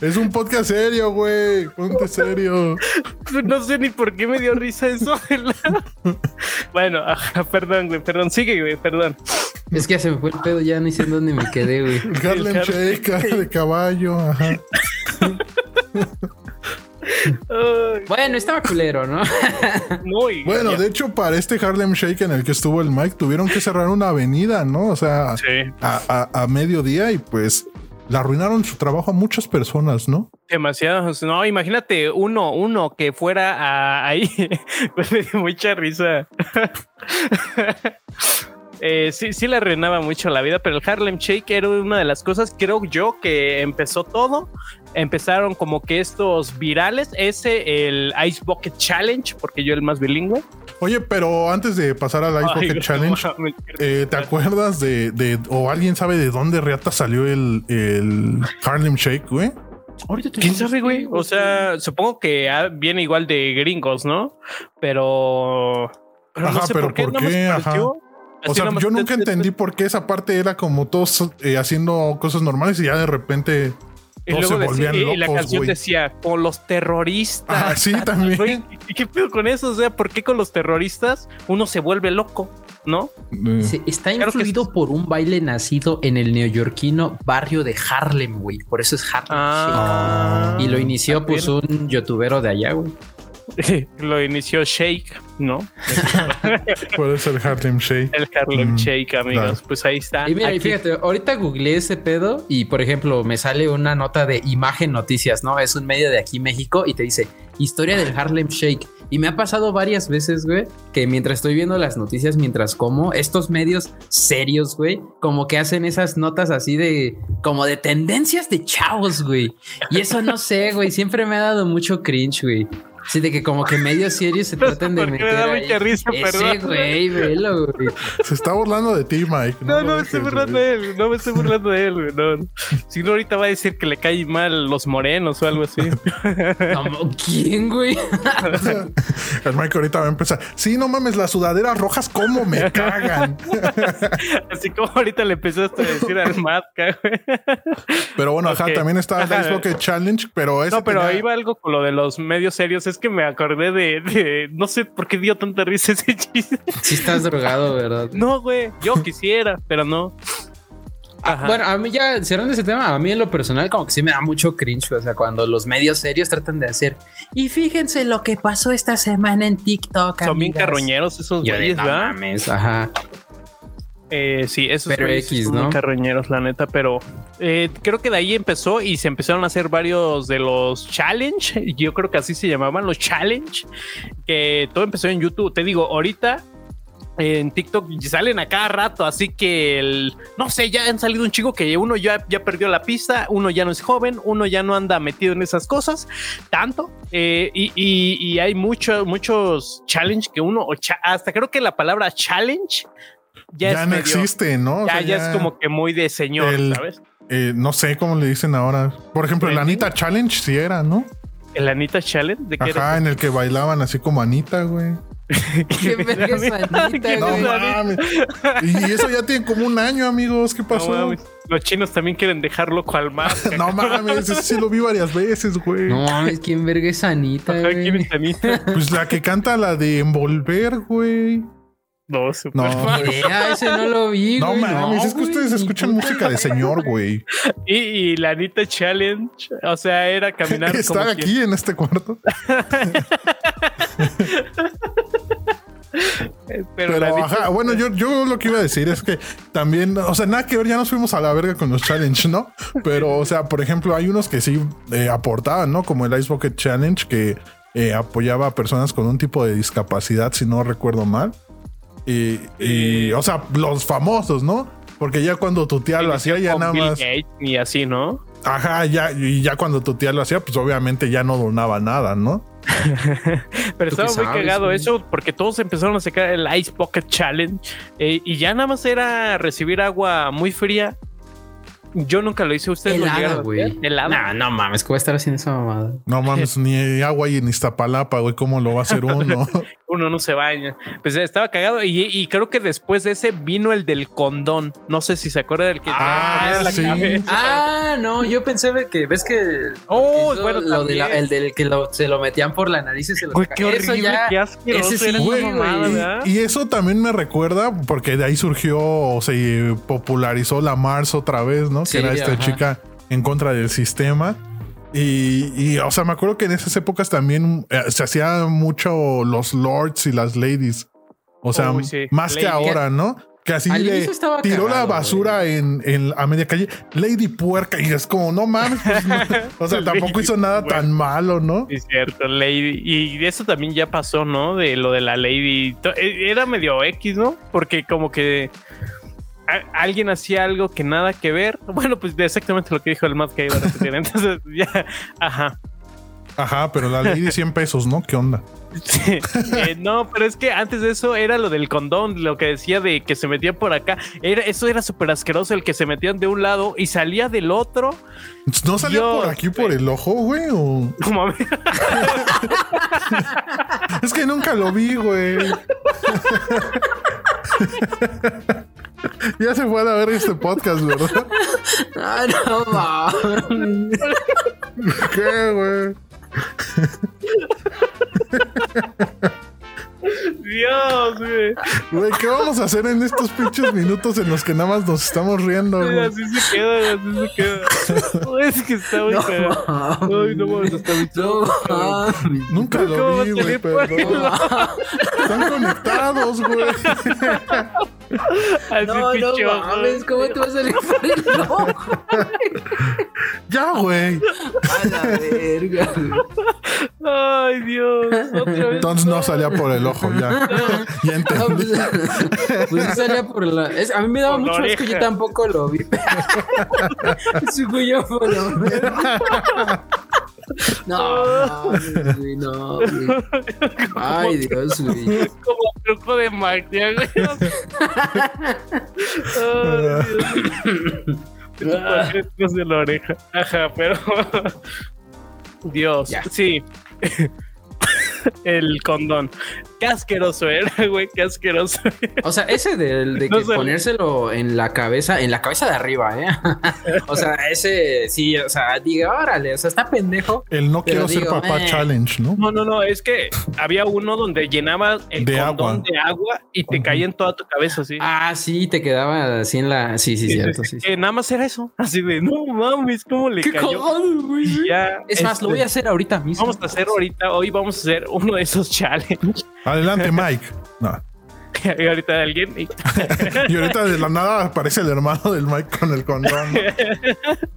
Es un podcast serio, güey. Ponte serio. No sé ni por qué me dio risa eso. bueno, ajá, perdón, güey, perdón. Sigue, güey, perdón. Es que se me fue el pedo, ya ni sé en dónde me quedé, güey. Harlem Shake, cara de caballo. Ajá. Bueno, estaba culero, ¿no? no, y- Bueno, ya- de hecho, para este Harlem Shake en el que estuvo el Mike, tuvieron que cerrar una avenida, ¿no? O sea, Sí. a, a- a mediodía y pues le arruinaron su trabajo a muchas personas, ¿no? Demasiados. No, imagínate uno, uno que fuera a- ahí. Pues me dio mucha risa. Eh, sí, sí le arruinaba mucho la vida, pero el Harlem Shake era una de las cosas, creo yo, que empezó todo. Empezaron como que estos virales, ese, el Ice Bucket Challenge, porque yo el más bilingüe. Oye, pero antes de pasar al Ice Bucket no Challenge, eh, ¿te acuerdas de, de- o alguien sabe de dónde reata salió el, el Harlem Shake, güey? ¿Quién sabe, güey? O sea, supongo que ah, viene igual de gringos, ¿no? Pero. pero Ajá, pero ¿por nada más qué? pareció- O así sea, yo nunca te- te- entendí por qué esa parte era como todos eh, haciendo cosas normales y ya de repente Y todos se luego decía- volvían y- y la locos, canción güey. decía con los terroristas. Ah, sí, también. ¿y ¿Qué pedo con eso? O sea, ¿por qué con los terroristas uno se vuelve loco? ¿No? Eh, está Claro influido por un baile nacido en el neoyorquino barrio de Harlem, güey. Por eso es Harlem Ah, Shake. Y lo inició, también. pues, un youtubero de allá, güey. lo inició Shake, ¿no? puede ser Harlem Shake. El Harlem Mm, Shake, amigos. claro. Pues ahí está. Y mira, y fíjate, ahorita googleé ese pedo y, por ejemplo, me sale una nota de Imagen Noticias, ¿no? Es un medio de aquí, México, y te dice historia del Harlem Shake. Y me ha pasado varias veces, güey, que mientras estoy viendo las noticias, mientras como, estos medios serios, güey, como que hacen esas notas así de, como de tendencias de chavos, güey. Y eso no sé, güey, siempre me ha dado mucho cringe, güey. Sí, de que como que medios serios se No tratan de qué me meter da ahí. mucha risa, Ese güey, velo, güey. Se está burlando de ti, Mike. No, no lo me estoy burlando de él, no me estoy burlando de él, güey. No. Si no, ahorita va a decir que le cae mal los morenos o algo así. No, ¿Quién, güey? El Mike ahorita va a empezar. Sí, no mames, las sudaderas rojas, ¿cómo me cagan? Así como ahorita le empezaste a decir al Matka, güey. Pero bueno, ajá, Ok. también está el Ajá. Ice Bucket Challenge, pero ese No, pero tenía- iba algo con lo de los medios serios. Es que me acordé de, de- no sé por qué dio tanta risa ese chiste. Sí estás drogado, ¿verdad? No, güey, yo quisiera, pero no. Ajá. Bueno, a mí ya cerrando ese tema, a mí en lo personal como que sí me da mucho cringe, o sea, cuando los medios serios tratan de hacer y fíjense lo que pasó esta semana en TikTok. son bien amigas". carroñeros esos güeyes, ¿verdad? mames, ajá. Eh, sí, esos Pero X, son muy ¿no? carroñeros, la neta, pero eh, creo que de ahí empezó y se empezaron a hacer varios de los challenge. Yo creo que así se llamaban los challenge, que todo empezó en YouTube. Te digo, ahorita en TikTok salen a cada rato, así que el, no sé, ya han salido un chico que uno ya, ya perdió la pista, uno ya no es joven, uno ya no anda metido en esas cosas tanto, eh, y, y- y hay muchos, muchos challenge que uno, o cha- hasta creo que la palabra challenge ya, ya, es no medio- existe, ¿no? O ya, sea, ya es como que muy de señor, el- ¿sabes? eh, no sé cómo le dicen ahora. Por ejemplo, el. Anita Challenge sí era, ¿no? El Anita Challenge, ¿de qué Ajá, en el que bailaban así como Anita, güey. Qué verga es Anita, ¿Qué No mames. Y eso ya tiene como un año, amigos. ¿Qué No pasó? No, mames. Los chinos también quieren dejar loco al mar. mames, ese sí lo vi varias veces, güey. No mames, ¿quién verga es Anita, Ajá? ¿Quién es Anita? Pues la que canta la de envolver, güey. No, super No. idea, ese no lo vi, No güey. mames, es que güey, ustedes escuchan música de señor, güey. Y, y la Anita Challenge, o sea, era caminar Estar aquí en este cuarto. pero, Pero, la Anita- ajá, bueno, yo, yo lo que iba a decir es que también, o sea, nada que ver, ya nos fuimos a la verga con los challenge, ¿no? Pero, o sea, por ejemplo, hay unos que sí eh, aportaban, ¿no? Como el Ice Bucket Challenge, que eh, apoyaba a personas con un tipo de discapacidad, si no recuerdo mal. Y, y, o sea, los famosos, ¿no? Porque ya cuando tu tía lo hacía, ya nada más. Y así, ¿no? Ajá, ya, y ya cuando tu tía lo hacía, pues obviamente ya no donaba nada, ¿no? Pero ¿Tú qué estaba muy sabes, cagado eso porque todos empezaron a sacar el Ice Bucket Challenge eh, y ya nada más era recibir agua muy fría. Yo nunca lo hice. Ustedes lo Helada, güey. Helada. No, no mames, ¿cómo va a estar haciendo esa mamada? No mames, ni agua hay en Iztapalapa, güey. ¿Cómo lo va a hacer uno? Uno no se baña. Pues estaba cagado. Y, y creo que después de ese vino el del condón. No sé si se acuerda del que Ah, la sí. Ah, no, yo pensé que ves que Oh, bueno, lo de la- también. el del que lo- se lo metían por la nariz y se lo Güey, qué Eso horrible, ya- qué asqueroso ese sí, güey. Y eso también me recuerda, porque de ahí surgió o se popularizó la Mars otra vez, ¿no? Sí, que era esta ajá. chica en contra del sistema. Y, y, o sea, me acuerdo que en esas épocas también eh, se hacían mucho los lords y las ladies. O sea, Uy, sí. más que ahora, ¿no? Que así tiró la basura en, en a media calle, Lady Puerca, y es como, no mames, pues, no. o sea, tampoco hizo nada Puerca. tan malo, ¿no? Sí, cierto, Lady. Y eso también ya pasó, ¿no? De lo de la Lady. Eh, Era medio X, ¿no? Porque como que alguien hacía algo que nada que ver. Bueno, pues de exactamente lo que dijo el Matt que iba a repetir. Entonces, ya, ajá. Ajá, pero la Lady 100 pesos, ¿no? ¿Qué onda? Sí. Eh, no, pero es que antes de eso era lo del condón, lo que decía de que se metían por acá. Era, eso era súper asqueroso, el que se metían de un lado y salía del otro. ¿No salía Dios, por aquí por el ojo, güey? O... Mames. Es que nunca lo vi, güey. ya se puede ver este podcast, ¿verdad? Ah, no mames. ¿Qué, güey? Dios, güey. Güey, ¿qué vamos a hacer en estos pinches minutos en los que nada más nos estamos riendo, Sí, güey? Así se queda, así se queda. es que está muy No cagado. Ay, no mames, está muy No. Nunca ¿Cómo lo vi, güey, perdón. Están conectados, güey. Así No, no mames, ¿cómo te vas a salir por el ojo? Ya, güey. A la verga. Ay, Dios. Otra vez. Entonces no salía por el ojo, ya. Ya No, entendí. pues, pues sí salía por la. es- a mí me daba Por mucho asco, yo tampoco lo vi. Güey ya fue la verga. No, mames, güey, no, güey. Ay, Dios, güey. Como truco de magia, güey. Ay, Dios. Detrás de la oreja. Ajá, pero. Dios, Ya. sí. El condón. Qué asqueroso era, güey. Qué asqueroso. O sea, ese del de No que sé. ponérselo en la cabeza, en la cabeza de arriba, ¿eh? o sea, ese sí, o sea, diga, órale, o sea, está pendejo. El no quiero ser digo, papá eh. challenge, ¿no? No, no, no. Es que había uno donde llenabas el De condón agua. de agua y te caía en toda tu cabeza, así. Ah, sí, te quedaba así en la. Sí, sí, Sí, cierto, sí, sí. sí. Que nada más era eso. Así de, no mames, ¿cómo le Qué cayó? cagado, güey. Ya, Es más, lo este, voy a hacer ahorita mismo. Vamos a hacer ahorita, hoy vamos a hacer uno de esos challenges. Adelante, Mike. No. y ahorita alguien. y- Y ahorita de la nada aparece el hermano del Mike con el condón. ¿no?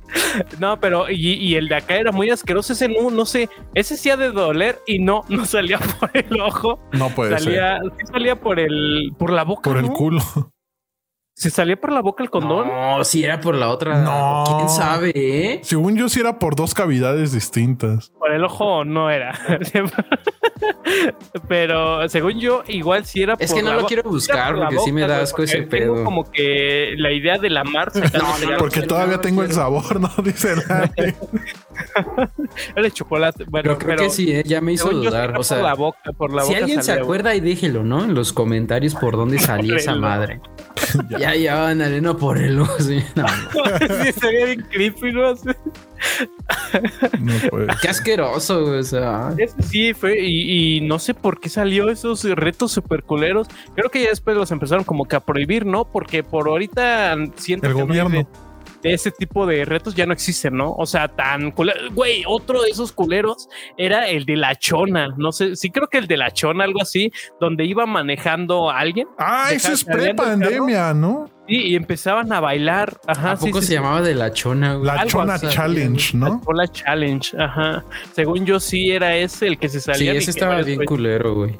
No, pero y, y el de acá era muy asqueroso. Ese no, no sé. Ese sí ha de doler y no, no salía por el ojo. No puede ser. salía, sí salía por el, por la boca. Por el culo. ¿Se salía por la boca el condón? No, si era por la otra. No. ¿Quién sabe, eh? Según yo, sí era por dos cavidades distintas. Por el ojo no era. Pero según yo, igual sí era Es por que no la lo quiero buscar por porque sí me da asco ese porque tengo pedo. como que la idea de la mar no, Porque no, todavía no, tengo no. el sabor, ¿no? Dice el Dani. Era chocolate. Bueno, Pero creo que sí, eh, ya me hizo dudar. O sea, por la boca, por la si boca alguien se acuerda y déjelo, ¿no? En los comentarios por dónde salía esa madre. ya, ya, ándale, no por el ojo, sí. No, sí, sería bien creepy, ¿no? Así. No qué asqueroso, güey, o sea. Ese sí fue, y, y no sé por qué salió esos retos super culeros. Creo que ya después los empezaron como que a prohibir, ¿no? Porque por ahorita siento El que gobierno. De ese tipo de retos ya no existen, ¿no? O sea, tan culero. Güey, otro de esos culeros era el de la chona. No sé, sí creo que el de la chona, algo así, donde iba manejando a alguien. Ah, eso es pre-pandemia, ¿no? Sí, y empezaban a bailar. Ajá, ¿A sí, poco sí, se sí. llamaba de la chona, güey? La Algo Chona así. Challenge, ¿no? La challenge, ajá. Según yo sí era ese el que se Sí, salía. ese estaba bien culero, güey.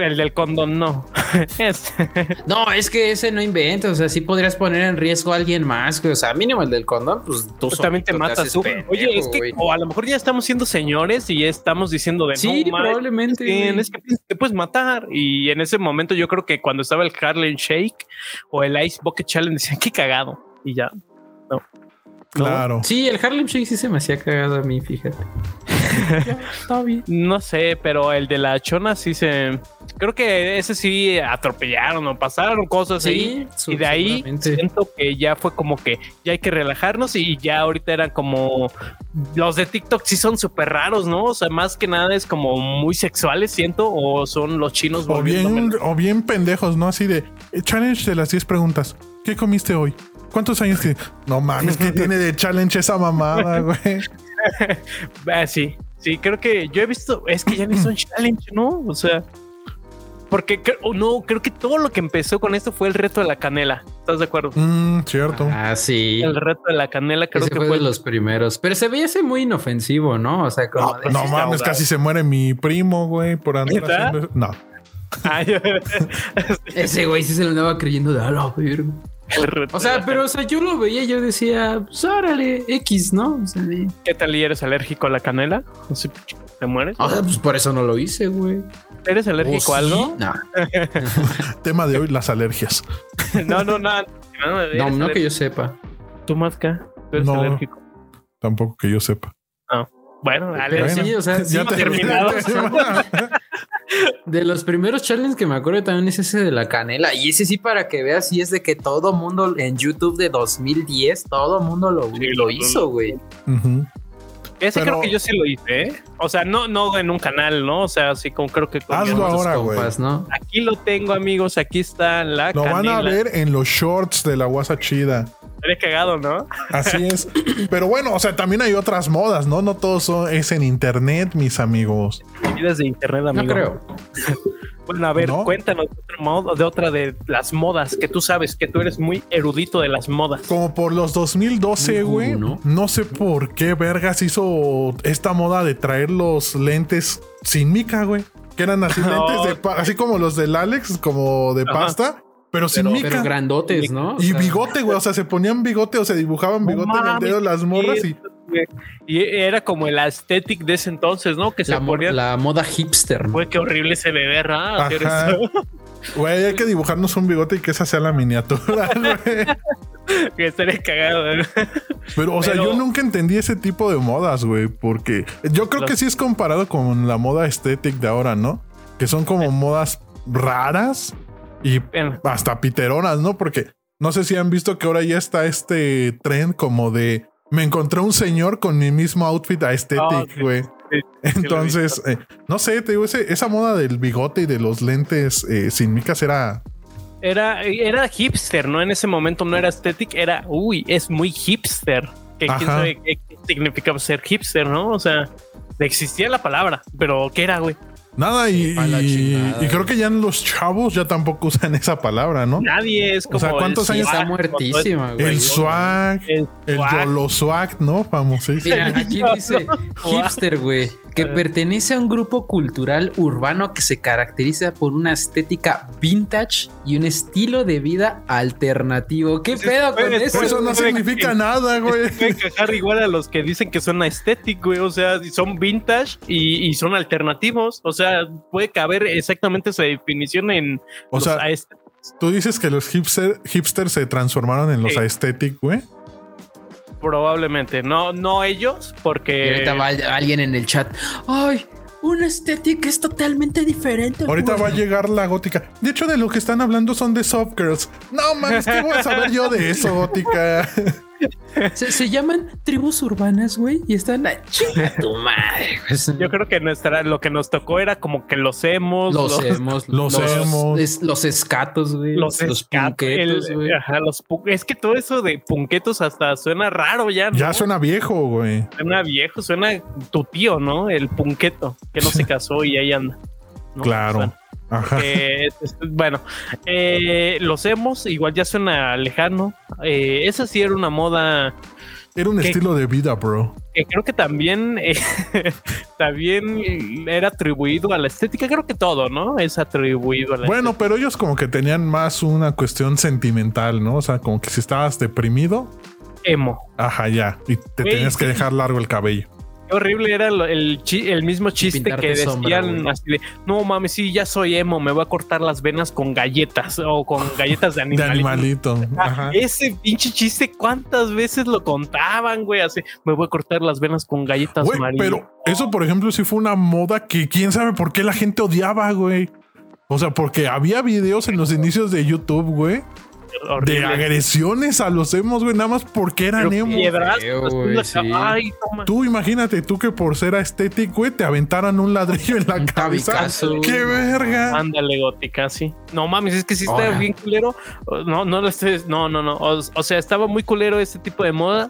El del condón no. Es- No, es que ese no inventa. O sea, sí podrías poner en riesgo a alguien más. O sea, mínimo el del condón, pues tú Pues también te matas tú. pendejo, Oye, es que, güey. o a lo mejor ya estamos siendo señores y ya estamos diciendo de Sí, no, probablemente, es que te puedes matar. Y en ese momento, yo creo que cuando estaba el Harlem Shake o el Ice Bucket Challenge, decían qué cagado. Y ya. No. Claro. Sí, el Harlem Shake sí se me hacía cagado a mí, fíjate. Bien. No sé, pero el de la chona sí se. Creo que ese sí atropellaron o pasaron cosas Sí, Y de ahí siento que ya fue como que ya hay que relajarnos y ya ahorita eran como los de TikTok sí son súper raros, ¿no? O sea, más que nada es como muy sexuales, siento, o son los chinos O bien, o bien pendejos, ¿no? Así de eh, challenge de las 10 preguntas. ¿Qué comiste hoy? ¿Cuántos años tienes? No mames, ¿qué tiene de challenge esa mamada, güey? Ah, sí, sí, creo que yo he visto, es que ya ni son challenge, ¿no? O sea, porque no, creo que todo lo que empezó con esto fue el reto de la canela. ¿Estás de acuerdo? Mm, cierto. Ah, sí. El reto de la canela creo Ese que fue fue de los primeros. Pero se veía ese muy inofensivo, ¿no? O sea, como No, no sí, mames, ahogado. casi se muere mi primo, güey, por andar haciendo eso. No. Ese güey sí se lo andaba creyendo de a la verga". O sea, pero o sea, yo lo veía y yo decía, pues órale, X, ¿no? O sea, de- ¿Qué tal y eres alérgico a la canela? O sea, ¿Te mueres? o sea, pues por eso no lo hice, güey. ¿Eres alérgico ¿O a sí? algo? No, Tema de hoy, las alergias. No, no, no. No, no, que yo sepa. ¿Tú, Mazca? ¿Tú eres No. alérgico? Tampoco que yo sepa. Bueno, dale. Bueno, sí, o sea, sí, ya de, terminado. De los primeros challenges que me acuerdo también es ese de la canela. Y ese sí, para que veas, sí es de que todo mundo en YouTube de 2010, todo mundo lo, Sí, lo lo- hizo, güey. Ese Pero- creo que yo sí lo hice, ¿eh? O sea, no, no en un canal, ¿no? O sea, así como creo que... con- Hazlo ahora, güey. compas, ¿no? Aquí lo tengo, amigos. Aquí está la Lo van a ver en los shorts de la guasa chida. Eres cagado, ¿no? Así es. Pero bueno, o sea, también hay otras modas, ¿no? No todo son, es en internet, mis amigos. Vidas de internet, No amigo. creo. Bueno, a ver, ¿No? cuéntanos de otra, de otra de las modas que tú sabes que tú eres muy erudito de las modas. Como por los 2012, Muy güey. ¿no? ¿no? sé por qué Vergas hizo esta moda de traer los lentes sin mica, güey. Que eran así No. lentes de pa- así como los del Alex, como de Ajá. pasta, pero sin Pero- mica. Pero grandotes, ¿no? Y bigote, güey. O sea, se ponían bigote o se dibujaban bigote en el dedo las morras y Y era como el aesthetic de ese entonces, ¿no? Que se La, ponían. la moda hipster. Güey, qué horrible se ve, ¿verdad? Eso. Güey, hay que dibujarnos un bigote y que esa sea la miniatura, güey. que estaría cagado. ¿no? Pero, o sea, Pero- yo nunca entendí ese tipo de modas, güey, porque yo creo Los- que sí es comparado con la moda estética de ahora, ¿no? Que son como modas raras y hasta piteronas, ¿no? Porque no sé si han visto que ahora ya está este trend como de me encontré un señor con mi mismo outfit Ah, aesthetic, sí, güey. sí, sí Entonces, eh, no sé, te digo, ese- esa moda del bigote y de los lentes eh, sin micas era Era, era hipster, ¿no? En ese momento no era aesthetic, era, uy, es muy hipster. Que quién sabe qué qué significa ser hipster, ¿no? O sea, existía la palabra, pero ¿qué era, güey? Nada y, creo que ya los chavos ya tampoco usan esa palabra, ¿no? Nadie es como. sea, ¿cuántos el años- Está muertísima, güey. El swag, El. YOLO swag, ¿no? Famosísimo. Mira, aquí dice hipster, güey, que pertenece a un grupo cultural urbano que se caracteriza por una estética vintage y un estilo de vida alternativo. ¿Qué pedo con puede- eso? Eso no significa nada, güey. Encajar igual a los que dicen que son aesthetic, güey. O sea, son vintage y, y son alternativos. O sea, puede caber exactamente esa definición en. O los sea, tú dices que los hipster, hipsters se transformaron en los Sí. aesthetic, güey. probablemente. No, no ellos, Y porque. ahorita va alguien en el chat. Ay, una estética es totalmente diferente. Ahorita güey". va a llegar la gótica. De hecho, de lo que están hablando son de soft girls. No mames, ¿qué voy a saber yo de eso, gótica? Se, se llaman tribus urbanas, güey, y están a chinga tu madre. güey. Yo creo que nuestra, lo que nos tocó era como que los hemos. Los emos, los emos. es- los escatos, güey. Los, Los, punquetos, el- güey. ajá, los es que todo eso de punquetos hasta suena raro ya. ¿no? Ya suena viejo, güey. Suena viejo, suena tu tío, ¿no? El punqueto, que no se casó y ahí anda. ¿no? Claro. Ajá. eh, bueno, eh, los hemos, igual ya suena lejano. Eh, esa sí era una moda Era un estilo de vida, bro. que creo que también, también era atribuido a la estética. Creo que todo, ¿no? Es atribuido a la Bueno, pero ellos como que tenían más una cuestión sentimental, ¿no? O sea, como que si estabas deprimido, emo. ajá, ya. Y te tenías que sí. dejar largo el cabello. Qué horrible era el, el mismo chiste Pintarte que decían sombra, así de, no mames, sí, ya soy emo, me voy a cortar las venas con galletas o con galletas de De animalito. animalito. Ah, Ajá. Ese pinche chiste, ¿cuántas veces lo contaban, güey? Así, me voy a cortar las venas con galletas Güey, pero eso, por ejemplo, sí fue una moda que quién sabe por qué la gente odiaba, güey. O sea, porque había videos en los inicios de YouTube, güey, de agresiones a los emos, güey, nada más porque eran Pero emos. piedras, la- sí. Ay, toma. Tú imagínate, tú que por ser estético, güey, te aventaran un ladrillo en la Un cabeza. tabicazo, ¡Qué güey. verga! Ándale, gótica, sí. No mames, es que sí está bien culero. No, no lo estés. No, no, no. O, o sea, estaba muy culero este tipo de moda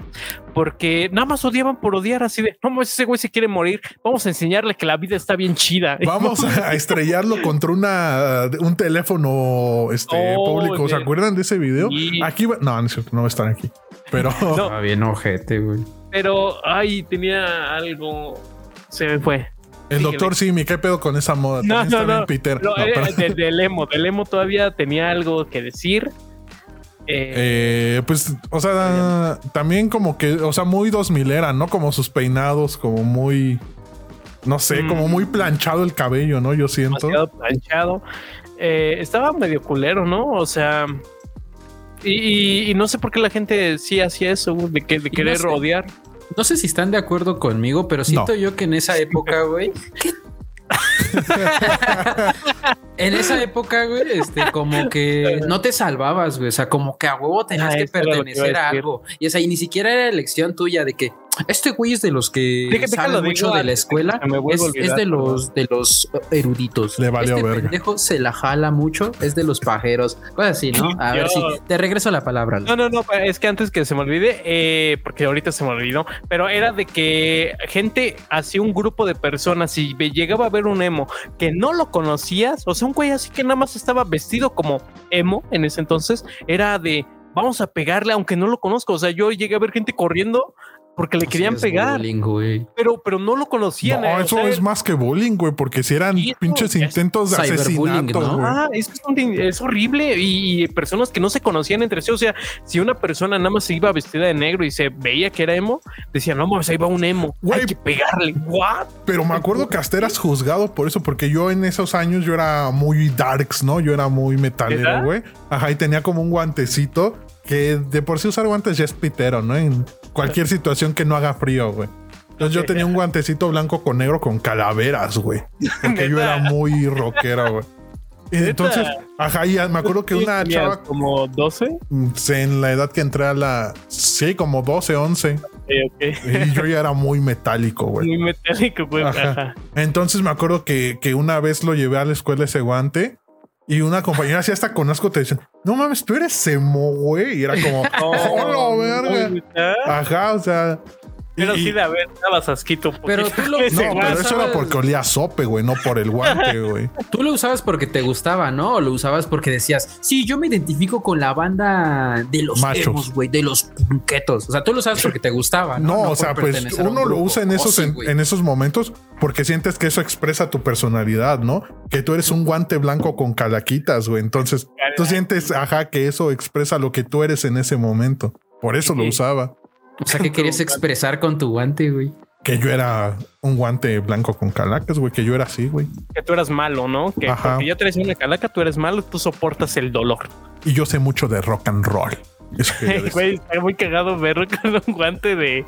porque nada más odiaban por odiar así de no ese güey se quiere morir. Vamos a enseñarle que la vida está bien chida. Vamos a estrellarlo contra una un teléfono este, Oh, público. ¿Se de- acuerdan de ese video? Sí. Aquí va- no, no es cierto, no va a estar aquí. Pero No. Bien ojete, güey. Pero, ay, tenía algo. Se me fue. el doctor Simi, ¿qué pedo con esa moda? No, También no, está bien no. Peter. No, No, eh, pero- del, del emo. Del emo todavía tenía algo que decir. Eh, Eh, pues, o sea, también como que, o sea, muy 2000 era, ¿no? Como sus peinados, como muy, no sé, Mm. como muy planchado el cabello, ¿no? Yo siento. demasiado planchado. Eh, estaba medio culero, ¿no? O sea. Y, y- y no sé por qué la gente sí hacía eso, güey, de, que, de querer no sé. odiar. No sé si están de acuerdo conmigo, pero siento yo que en esa época, güey. ¿qué? en esa época, güey, este, como que no te salvabas, güey. O sea, como que a huevo tenías Ah, que a pertenecer a algo. Y o sea, y ni siquiera era elección tuya de que este güey es de los que Deja- sabe mucho digo de la escuela. me Es, a olvidar, es de los de los eruditos. Le valió este verga. pendejo se la jala mucho, es de los pajeros. Cosas así, ¿no? A ver si te regreso la palabra. No, no, no, es que antes que se me olvide, eh, porque ahorita se me olvidó, pero era de que gente, así un grupo de personas, y llegaba a ver un emo que no lo conocías, o sea, un güey así que nada más estaba vestido como emo en ese entonces, era de vamos a pegarle aunque no lo conozco. O sea, yo llegué a ver gente corriendo porque le querían Sí, es pegar, güey. pero, pero no lo conocían. eh, No, o eso sea, es más que bullying, güey, porque si eran pinches es intentos de asesinato, ¿no? güey. Ah, es, horrible y, y personas que no se conocían entre sí. O sea, si una persona nada más se iba vestida de negro y se veía que era emo, decían, no, pues ahí va un emo, Güey. hay que pegarle. ¿What? Pero me acuerdo que hasta eras juzgado por eso, porque yo en esos años yo era muy darks, ¿no? Yo era muy metalero, ¿Verdad? güey. Ajá, y tenía como un guantecito que de por sí usar guantes ya es pitero, ¿no? En cualquier situación que no haga frío, güey. Entonces yo tenía un guantecito blanco con negro con calaveras, güey. Porque yo era muy rockero, güey. Y entonces, ajá, y me acuerdo que una chava como 12. mm, en la edad que entré a la, sí, como 12, 11, Eh, ok. y yo ya era muy metálico, güey. Muy metálico, pues. Ajá. Ajá. Entonces me acuerdo que, que una vez lo llevé a la escuela ese guante y una compañera así hasta con asco te dicen, no mames, tú eres emo, güey. Y era como, ¡oh, la verga! Ajá, o sea. Pero y- sí, de haber, dabas asquito. Pero tú lo- no, pero eso era porque olía a sope, güey, no por el guante, güey. Tú lo usabas porque te gustaba, ¿no? O lo usabas porque decías, sí, yo me identifico con la banda de los Machos. güey, de los punquetos. O sea, tú lo usabas porque te gustaba, ¿no? No, o sea, pues un uno lo usa en Oh, esos, sí, en, esos momentos porque sientes que eso expresa tu personalidad, ¿no? Que tú eres un guante blanco con calaquitas, güey. Entonces tú sientes, ajá, que eso expresa lo que tú eres en ese momento. Por eso lo usaba. O sea, ¿qué querías expresar con tu guante, güey? Que yo era un guante blanco con calacas, güey, que yo era así, güey. Que tú eras malo, ¿no? Que Ajá. porque ya traes una calaca, tú eres malo, tú soportas el dolor. Y yo sé mucho de rock and roll. Güey, estaría muy cagado verlo con un guante de.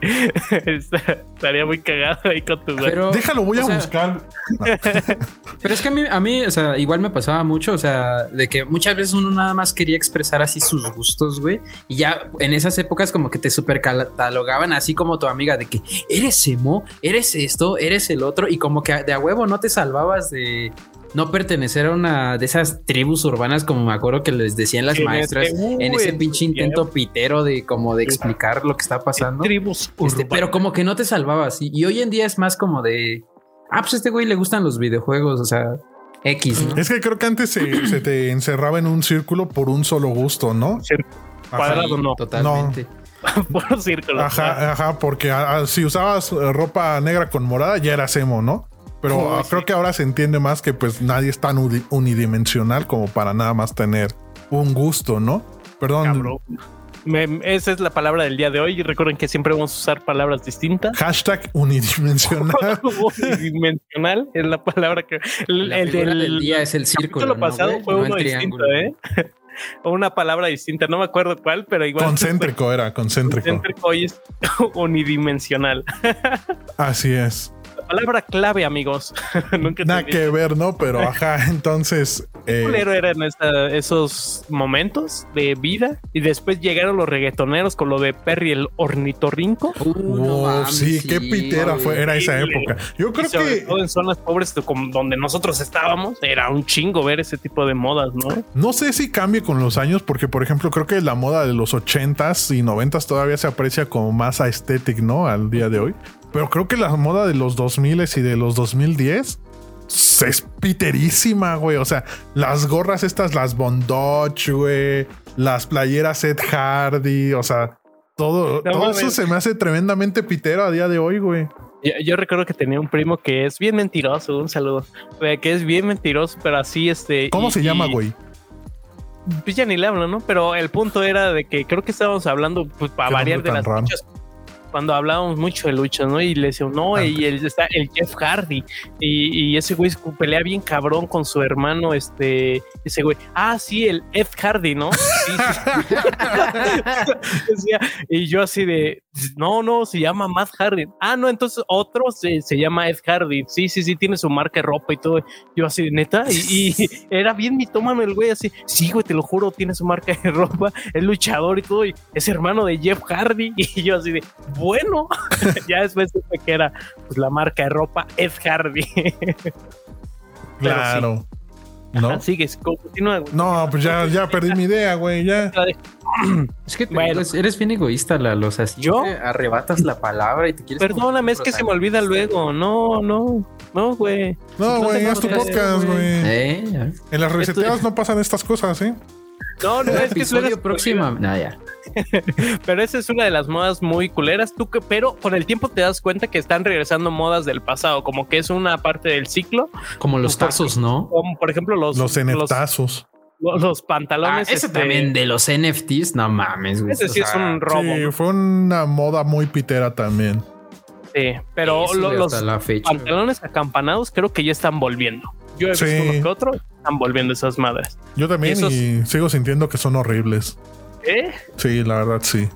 Estaría muy cagado ahí con tu guante. Pero, Déjalo, voy a sea, buscar. Pero es que a mí, a mí, o sea, igual me pasaba mucho, o sea, de que muchas veces uno nada más quería expresar así sus gustos, güey. Y ya en esas épocas como que te super catalogaban así como tu amiga de que eres emo, eres esto, eres el otro. Y como que de a huevo no te salvabas de no pertenecer a una de esas tribus urbanas como me acuerdo que les decían las maestras este, uh, en ese pinche intento pitero de como de explicar lo que está pasando. Tribus Este, urbanas. pero como que no te salvabas. Y, y hoy en día es más como de. Ah, pues a este güey le gustan los videojuegos. O sea, X, ¿no? Es que creo que antes se, se te encerraba en un círculo por un solo gusto, ¿no? Sí, cuadrado no. Totalmente. Puro círculo. Ajá, ajá, porque si usabas eh, ropa negra con morada ya eras emo, ¿no? Pero ah, creo sí. que ahora se entiende más que pues nadie es tan uni- unidimensional como para nada más tener un gusto, ¿no? Perdón. Cabrón. Me- esa es la palabra del día de hoy. Y recuerden que siempre vamos a usar palabras distintas. Hashtag unidimensional. Unidimensional es la palabra que. El, La el del, del día es el círculo. ¿no, pasado fue No uno el distinto. ¿eh? O una palabra distinta, no me acuerdo cuál, pero igual. concéntrico era, concéntrico. Concéntrico hoy es unidimensional. Así es. La palabra clave, amigos. Nunca Nada que ver, ¿no? Pero ajá, entonces. eh, culero eran esa- esos momentos de vida y después llegaron los reggaetoneros con lo de Perry el ornitorrinco Uh, no mames, sí, qué pitera fue, era esa época. Yo y creo sobre que todo en zonas pobres donde nosotros estábamos era un chingo ver ese tipo de modas no no sé si cambie con los años, porque por ejemplo, creo que la moda de los 80s y 90s todavía se aprecia como más aesthetic, ¿no? Al día de hoy. Pero creo que la moda de los 2000s y de los 2010 es piterísima, güey. O sea, las gorras estas, las Bondage, güey. Las playeras Ed Hardy, o sea, todo, No todo eso se me hace tremendamente pitero a día de hoy, güey. yo, yo recuerdo que tenía un primo que es bien mentiroso un saludo que es bien mentiroso pero así este ¿Cómo y- se llama, güey? pues ya ni le hablo no pero el punto era de que creo que estábamos hablando pues para variar de las cuando hablábamos mucho de luchas, ¿no? Y le decían, no, Ah, y el, está el Jeff Hardy. Y, y ese güey pelea bien cabrón con su hermano, este, ese güey. Ah, sí, el Ed Hardy, ¿no? Sí, sí. Decía, y yo así de, no, no, se llama Matt Hardy. Ah, no, entonces otro se, se llama Ed Hardy. Sí, sí, sí, tiene su marca de ropa y todo. Yo así neta, y, era bien mitómano el güey, así, sí, güey, te lo juro, tiene su marca de ropa, es luchador y todo, y es hermano de Jeff Hardy. Y yo así de, bueno, ya después supe que era pues, la marca de ropa Ed Hardy. Claro. ¿No? Continúa, güey. No, pues ya, ya perdí mi idea, güey. Ya. Es que te Bueno. eres bien egoísta, Lalo. O sea, si ¿Yo? arrebatas la palabra y te quieres. Perdóname, es que se me olvida luego. No, no, no, güey. No, güey, es tu podcast, güey. Eh. En las reseteadas no pasan estas cosas, ¿eh? No, no, es que Episodio próximo. No, ya. Pero esa es una de las modas muy culeras. Tú que, pero con el tiempo te das cuenta que están regresando modas del pasado, como que es una parte del ciclo. Como los tazos, ¿no? Como por ejemplo los, Los eneftazos. los, los Ah, pantalones. ese este, también de los NFTs, no mames, güey. Ese sí O es un robo. Sí, fue una moda muy pitera también. sí, pero lo- los hasta la fecha. pantalones acampanados creo que ya están volviendo. Yo he visto Sí. uno que otro, están volviendo esas madres. Yo también Esos- y sigo sintiendo que son horribles. ¿Eh? Sí, la verdad, sí.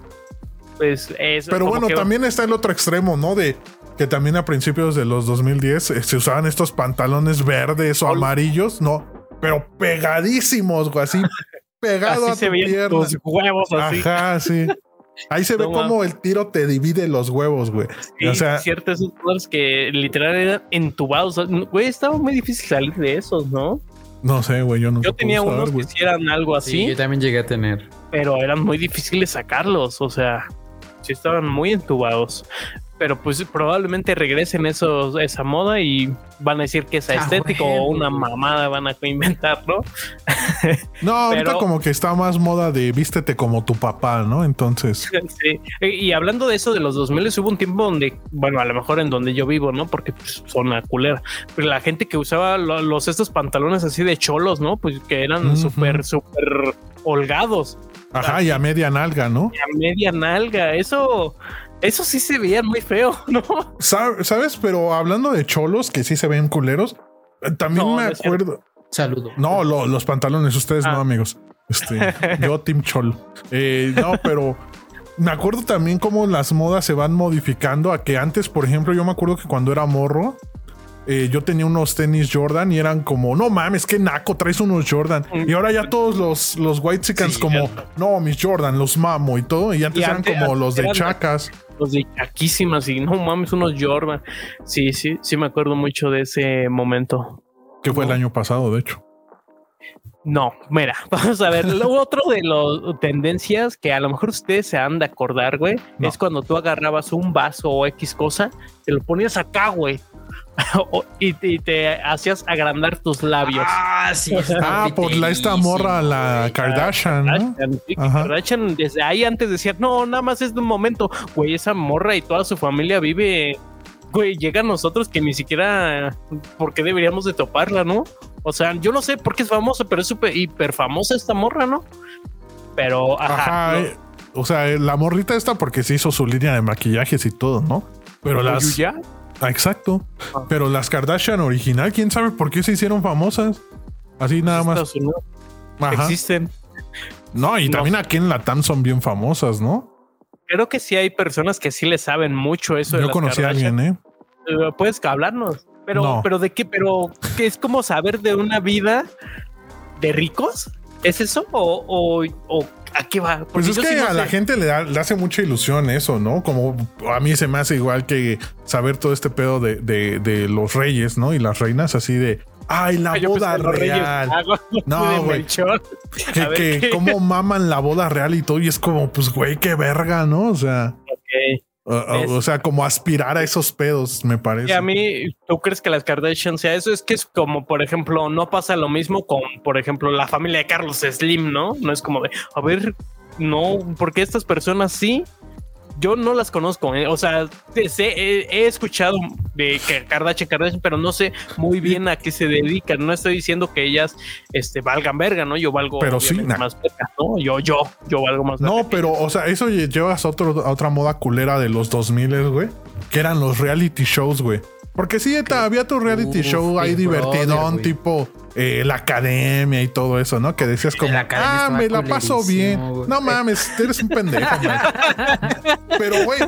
Pues es Pero bueno, que- también está el otro extremo, ¿no? De que también a principios de los 2010 eh, se usaban estos pantalones verdes o Ol- amarillos, no, pero pegadísimos, güey, así pegado así a se tu pierna. tus huevos así. Ajá, sí. Ahí se ve cómo el tiro te divide los huevos, güey. Sí, o sea, cierto, esos jugadores que literal eran entubados. Güey, estaba muy difícil salir de esos, ¿no? no sé, güey, yo no Yo tenía unos que güey. sí eran algo Sí, así, yo también llegué a tener. pero eran muy difíciles sacarlos. O sea, sí estaban muy entubados. Pero pues probablemente regresen esos, esa moda y van a decir que es Ah, estético o una mamada van a inventar, ¿no? No, ahorita pero- como que está más moda de vístete como tu papá, ¿no? Entonces, Sí. Y hablando de eso de los 2000 hubo un tiempo donde, bueno, a lo mejor en donde yo vivo, ¿no? Porque pues, son una culera. Pero la gente que usaba lo- los estos pantalones así de cholos, ¿no? Pues que eran súper, súper holgados. ajá, y a media nalga, ¿no? y A media nalga. Eso, eso sí se veía muy feo, ¿no? Sa- ¿Sabes? Pero hablando de cholos que sí se ven culeros, también No, me acuerdo. Saludo. No, lo- los pantalones, ustedes Ah. no, amigos. Este, yo, Team Cholo. Eh, no, pero me acuerdo también cómo las modas se van modificando a que antes, por ejemplo, yo me acuerdo que cuando era morro, eh, yo tenía unos tenis Jordan y eran como, no mames, qué naco, traes unos Jordan. Y ahora ya todos los, los White Chickens Sí, como, no, mis Jordan, los mamo y todo. Y antes Y eran antes- como los de eran- chacas. Los de chaquísimas y no mames, unos Jordan. Sí, sí, sí me acuerdo mucho de ese momento. Que fue el año pasado, de hecho. No, mira, vamos a ver. Lo otro de las tendencias que a lo mejor ustedes se han de acordar, güey, No. es cuando tú agarrabas un vaso o X cosa, te lo ponías acá, güey. y, te- y te hacías agrandar tus labios. Ah, sí. Ah, por la esta morra, la Kardashian, ¿no? Kardashian, sí, que Ajá. Kardashian desde ahí antes decía, no, nada más es de un momento, güey, esa morra y toda su familia vive, güey, llega a nosotros que ni siquiera, ¿por qué deberíamos de toparla, no? O sea, yo no sé por qué es famosa, pero es súper hiper famosa esta morra, ¿no? Pero, ajá, Ajá, no, eh, o sea, la morrita esta porque se hizo su línea de maquillajes y todo, ¿no? Pero las... Yuya, exacto. Ah. Pero las Kardashian original, ¿quién sabe por qué se hicieron famosas? Así nada más. Ajá. existen. No, y No. también aquí en Latam son bien famosas, ¿no? Creo que sí hay personas que sí le saben mucho eso. de Yo conocí a alguien, ¿eh? Eh, Puedes hablarnos. Pero, No. pero de qué, pero que es como saber de una vida de ricos. ¿Es eso? ¿O, o, o a qué va? Pues es que sí no a la gente le, da- le hace mucha ilusión eso, ¿no? Como a mí se me hace igual que saber todo este pedo de, de- de los reyes, ¿no? Y las reinas así de, ay, la yo boda real. Magos No, güey. Que, que cómo maman la boda real y todo. Y es como, pues, güey, qué verga, ¿no? O sea, Ok. O, sea, como aspirar a esos pedos, me parece. Y a mí, ¿tú crees que las Kardashian sea eso? Es que es como, por ejemplo, no pasa lo mismo con, por ejemplo, la familia de Carlos Slim, ¿no? No es como de, a ver, no, porque estas personas sí. Yo no las conozco, ¿eh? o sea, sé, he, he escuchado de que Kardashian, Kardashian, pero no sé muy bien a qué se dedican. No estoy diciendo que ellas este, valgan verga, ¿no? Yo valgo Pero sí, más verga, ¿no? Yo, yo, yo valgo más verga. No, pero, o sea, eso lle- llevas a, otro, a otra moda culera de los 2000, güey. Que eran los reality shows, güey. Porque sí, ta- había tu reality Uf, show ahí Brother, divertidón, tipo eh, la academia y todo eso, ¿no? Que decías como, ah, me la paso bien. No mames, eres un pendejo, man. Pero, güey,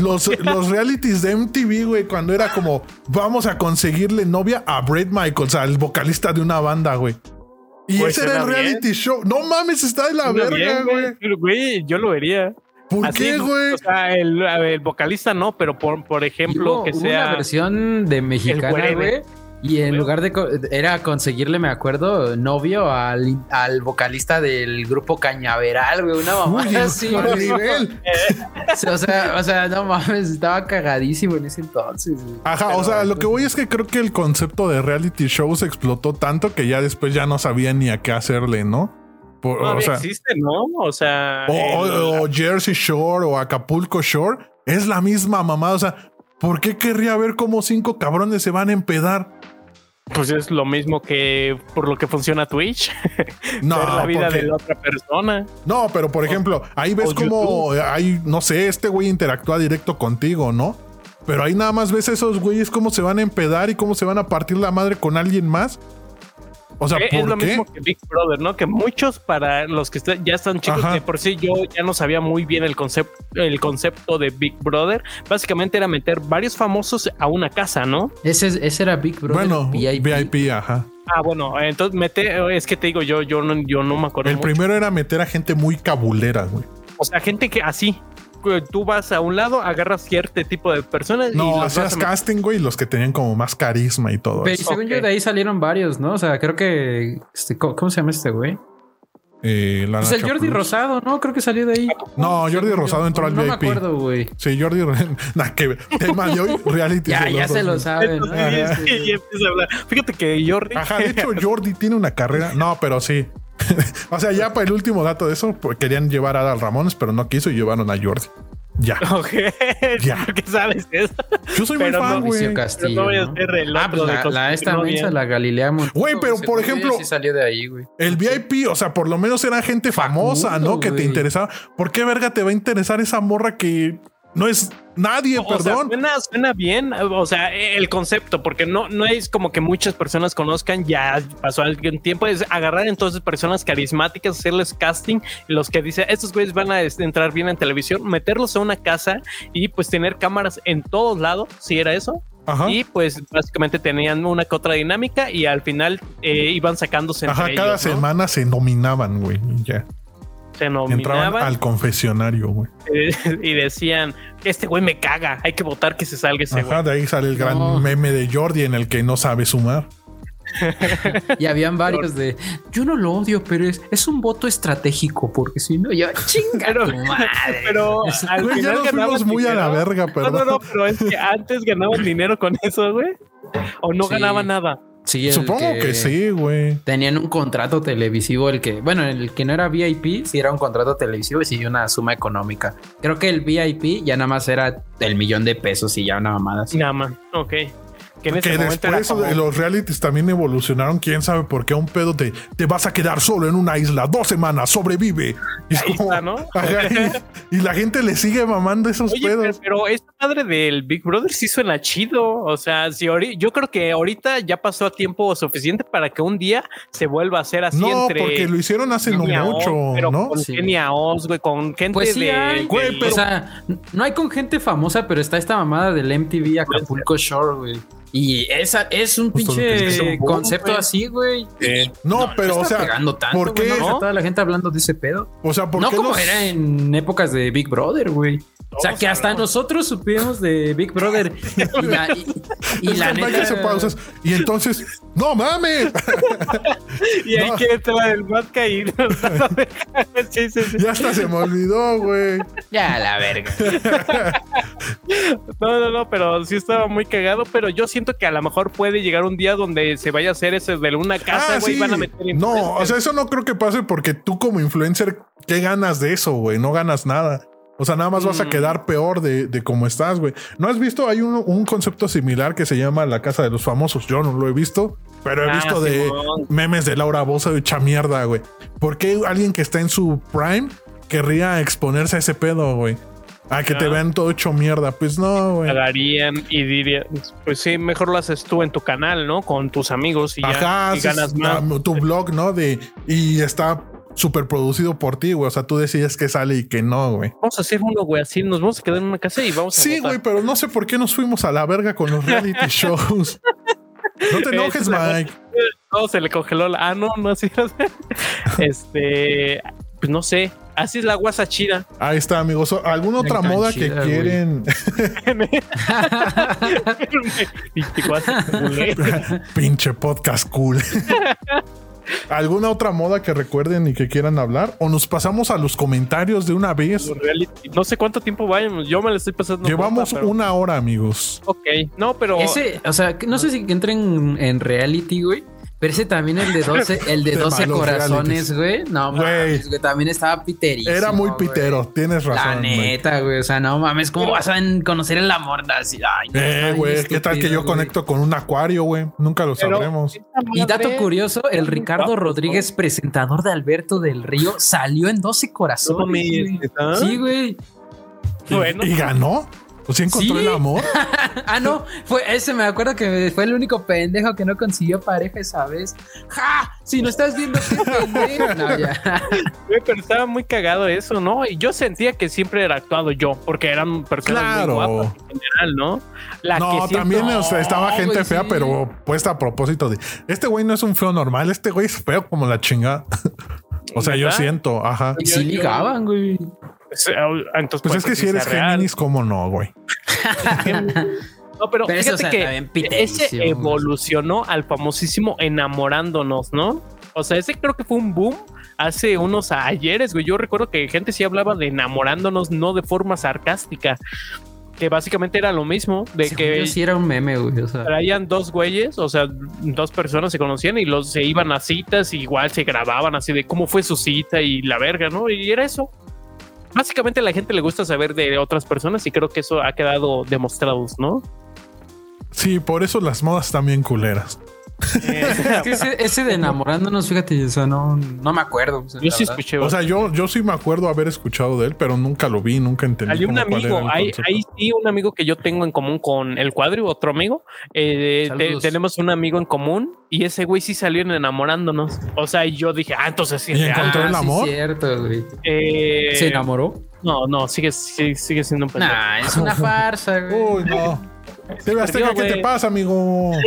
los, los realities de MTV, güey, cuando era como, vamos a conseguirle novia a Brett Michaels, al vocalista de una banda, güey. Y Pues ese era el bien. reality show. No mames, está de la verga, güey. Güey, yo lo vería. ¿Por Así, qué, güey? O sea, el, el vocalista no, pero por, por ejemplo, Hubo- que hubo sea. una versión de mexicana, güey. Y en lugar de co- era conseguirle, me acuerdo, novio al, al vocalista del grupo Cañaveral, güey, una mamá Uy, así, nivel. O sea, o sea, no mames, estaba cagadísimo en ese entonces. güey. Ajá, o sea, lo pues, que voy es que creo que el concepto de reality shows explotó tanto que ya después ya no sabían ni a qué hacerle, ¿no? Por- o sea, existe, ¿no? O sea. o, o- el- o Jersey Shore o Acapulco Shore es la misma mamada. O sea, ¿por qué querría ver cómo cinco cabrones se van a empedar? pues es lo mismo que por lo que funciona Twitch. No, ver la vida porque- de la otra persona. no, pero por ejemplo, ahí ves o como hay, no sé, este güey interactúa directo contigo, ¿no? Pero ahí nada más ves esos güeyes cómo se van a empedar y cómo se van a partir la madre con alguien más. O sea, Eh, ¿por es lo qué? mismo que Big Brother, ¿no? Que muchos para los que está- ya están chicos, Ajá. de por sí yo ya no sabía muy bien el concepto, el concepto de Big Brother. Básicamente era meter varios famosos a una casa, ¿no? Ese, ese era Big Brother Bueno, VIP. VIP, ajá. Ah, bueno, entonces mete, es que te digo, yo, yo no, yo no me acuerdo. El mucho. primero era meter a gente muy cabulera, güey. O sea, gente que así, que tú vas a un lado, agarras cierto tipo de personas y No, los vas hacías casting, güey, los que tenían como más carisma y todo Pero eso. según yo, de ahí salieron varios, ¿no? O sea, creo que. este, ¿cómo, se llama este güey? Eh, la Pues el Jordi Plus. Rosado, ¿no? Creo que salió de ahí. No, Jordi Rosado entró al No me VIP. acuerdo, güey. Sí, Jordi. Nada que ver. Tema de hoy, reality. Ya, ya los se lo 2000. saben. ¿no? Entonces, Sí, y sí. empieza a hablar. Fíjate que Jordi. Ajá, de hecho, Jordi tiene una carrera. No, pero sí. o sea, ya para el último dato de eso, pues, querían llevar a Adal Ramones, pero no quiso y llevaron a Jordi. Ya. Ya. ¿por qué sabes eso? Yo soy muy fan, no, güey. Castillo. Pero no voy a ¿no? ser el Ah, pues de la, la esta no bien. la Galilea Güey, pero, por ejemplo- Sí salió de ahí, güey. El VIP, o sea, por lo menos era gente famosa, Facundo, ¿no? Que te interesaba. ¿Por qué verga te va a interesar esa morra que no es nadie, O sea, perdón? suena, suena bien, o sea, el concepto, porque no, no es como que muchas personas conozcan, ya pasó algún tiempo, es agarrar entonces personas carismáticas, hacerles casting, los que dicen, estos güeyes van a este, entrar bien en televisión, meterlos a una casa y pues tener cámaras en todos lados, si era eso, Ajá. y pues básicamente tenían una que otra dinámica y al final eh, iban sacándose entre Ajá, cada ellos, ¿no? semana se nominaban, güey. Ya. Se Entraban al confesionario, güey. y decían, este güey me caga, hay que votar que se salga ese güey. De ahí sale el gran No. meme de Jordi en el que no sabe sumar. Y habían varios de. Yo no lo odio, pero es, es un voto estratégico, porque si no, yo chinga Pero- tu madre. Pero al Güey, ya final nos fuimos muy a la verga, No, perdón. no, no, pero es que antes ganaban dinero con eso, güey. ¿O no Sí. ganaba nada? Sí, Supongo que, sí, güey. Tenían un contrato televisivo, el que, bueno, el que no era VIP, sí era un contrato televisivo y sí una suma económica. Creo que el VIP ya nada más era el millón de pesos y ya una mamada así. Nada más. Ok. Que en ese Que momento era después como- los realities también evolucionaron. Quién sabe por qué un pedo te, te vas a quedar solo en una isla dos semanas, sobrevive. Y, es Ahí como- está, ¿no? Ajá, y, y la gente le sigue mamando esos Oye, pero, pedos. pero esta madre del Big Brother sí suena chido. O sea, si yo creo que ahorita ya pasó a tiempo suficiente para que un día se vuelva a hacer así No, entre. porque lo hicieron hace no Kenia Oz, mucho, pero ¿no? Con Sí. Kenia Oz, güey, con gente Pues sí de. hay, Güey, pero- O sea, no hay con gente famosa, pero está esta mamada del MTV Acapulco Shore, güey. Y esa es un Justo pinche es un boom, concepto así, güey. Eh, No, pero está o sea, pegando tanto, ¿por qué? ¿no? Toda la gente hablando de ese pedo. O sea, ¿por No qué como los- era en épocas de Big Brother, güey. O sea, que hasta hablamos. nosotros supimos de Big Brother. Y la, y, y la neta. pausas. Entonces, no mames, y ahí No. que entra el vodka y. sí, sí, sí. ya hasta se me olvidó, güey. Ya, la verga. No, no, no, pero sí estaba muy cagado. Pero yo siento que a lo mejor puede llegar un día donde se vaya a hacer ese de una casa, Ah, güey, y sí. van a meter No, o sea, eso no creo que pase porque tú como influencer, ¿qué ganas de eso, güey? No ganas nada. O sea, nada más vas a Mm. quedar peor de, de cómo estás, güey. ¿No has visto? Hay un, un concepto similar que se llama la casa de los famosos. Yo no lo he visto, pero he Ah, visto de memes de Laura Bosa de hecha mierda, güey. ¿Por qué alguien que está en su prime querría exponerse a ese pedo, güey? A que te Ah. vean todo hecho mierda. Pues no, güey. pagarían y dirían, pues sí, mejor lo haces tú en tu canal, ¿no? Con tus amigos y ya ganas la- más. tu blog, ¿no? De y está súper producido por ti, güey. O sea, tú decides que sale y que no, güey. Vamos a hacer uno, güey, así nos vamos a quedar en una casa y vamos a Sí, votar. güey, pero no sé por qué nos fuimos a la verga con los reality shows. No te enojes, Mike. No, se le congeló la. Ah, no, no así. este, pues no sé. Así es la guasa chida. Ahí está, amigos. ¿Alguna otra moda chida, que quieren? Pinche podcast cool. ¿Alguna otra moda que recuerden y que quieran hablar? ¿O nos pasamos a los comentarios de una vez? No sé cuánto tiempo vayamos. Yo me lo estoy pasando. Llevamos pero- una hora, amigos. Ok, no, pero. Ese, o sea, no sé si entren en reality, güey. Pero ese también el de 12, el de De 12 malos corazones, güey. No mames, güey. También estaba piterísimo. Era muy pitero, tienes La razón. Mike. neta, güey. O sea, no mames, ¿cómo vas a conocer el amor? Así, ay, no, Eh, güey, ¿qué tal que yo conecto con un acuario, güey? Nunca lo pero- sabremos. Y dato curioso, el Ricardo. Rodríguez, presentador de Alberto del Río, salió en 12 No corazones. Sí, güey. Bueno. ¿Y ganó? ¿O sí encontró Sí. el amor? Ah, no, fue ese, me acuerdo que fue el único pendejo que no consiguió pareja esa vez. ¡Ja! Si no estás viendo qué pendejo. No, ya. Pero estaba muy cagado eso, ¿no? Y yo sentía que siempre era actuado yo, porque eran personas Claro. muy guapas en general, ¿no? La que no, siento- también o sea, estaba No, gente fea, sí. pero puesta a propósito de este güey no es un feo normal, este güey es feo como la chingada. o sea, yo siento, ajá. Y sí ligaban, güey. Pues, eh, Entonces, Pues es que si sí eres real. Géminis, ¿cómo no, güey? No, pero, Pero eso, fíjate o sea, que ese evolucionó al famosísimo enamorándonos, ¿no? O sea, ese creo que fue un boom hace unos ayeres, güey. Yo recuerdo que gente sí hablaba de enamorándonos, no de forma sarcástica, que básicamente era lo mismo, de Según que sí era un meme, güey. O sea, traían dos güeyes, o sea, dos personas se conocían y los se iban a citas, y igual se grababan así de cómo fue su cita y la verga, ¿no? Y era eso. Básicamente a la gente le gusta saber de otras personas y creo que eso ha quedado demostrado, ¿no? Sí, por eso las modas también culeras. Es que ese, ese de enamorándonos, fíjate, o sea, no, no me acuerdo. o sea, Yo sí verdad. escuché. O sea, yo, yo sí me acuerdo haber escuchado de él, pero nunca lo vi, nunca entendí. Hay un amigo, hay, hay sí un amigo que yo tengo en común con el cuadro, otro amigo. Eh, te- tenemos un amigo en común y ese güey sí salió en enamorándonos. O sea, y yo dije, ah, entonces sí. ¿Y encontró el Ah, sí, amor? cierto, güey. Eh, ¿Se enamoró? No, no, sigue, sigue, sigue siendo un pendejo. Nah, es una farsa, güey. Uy, no. Perdió, ¿qué te pasa, amigo?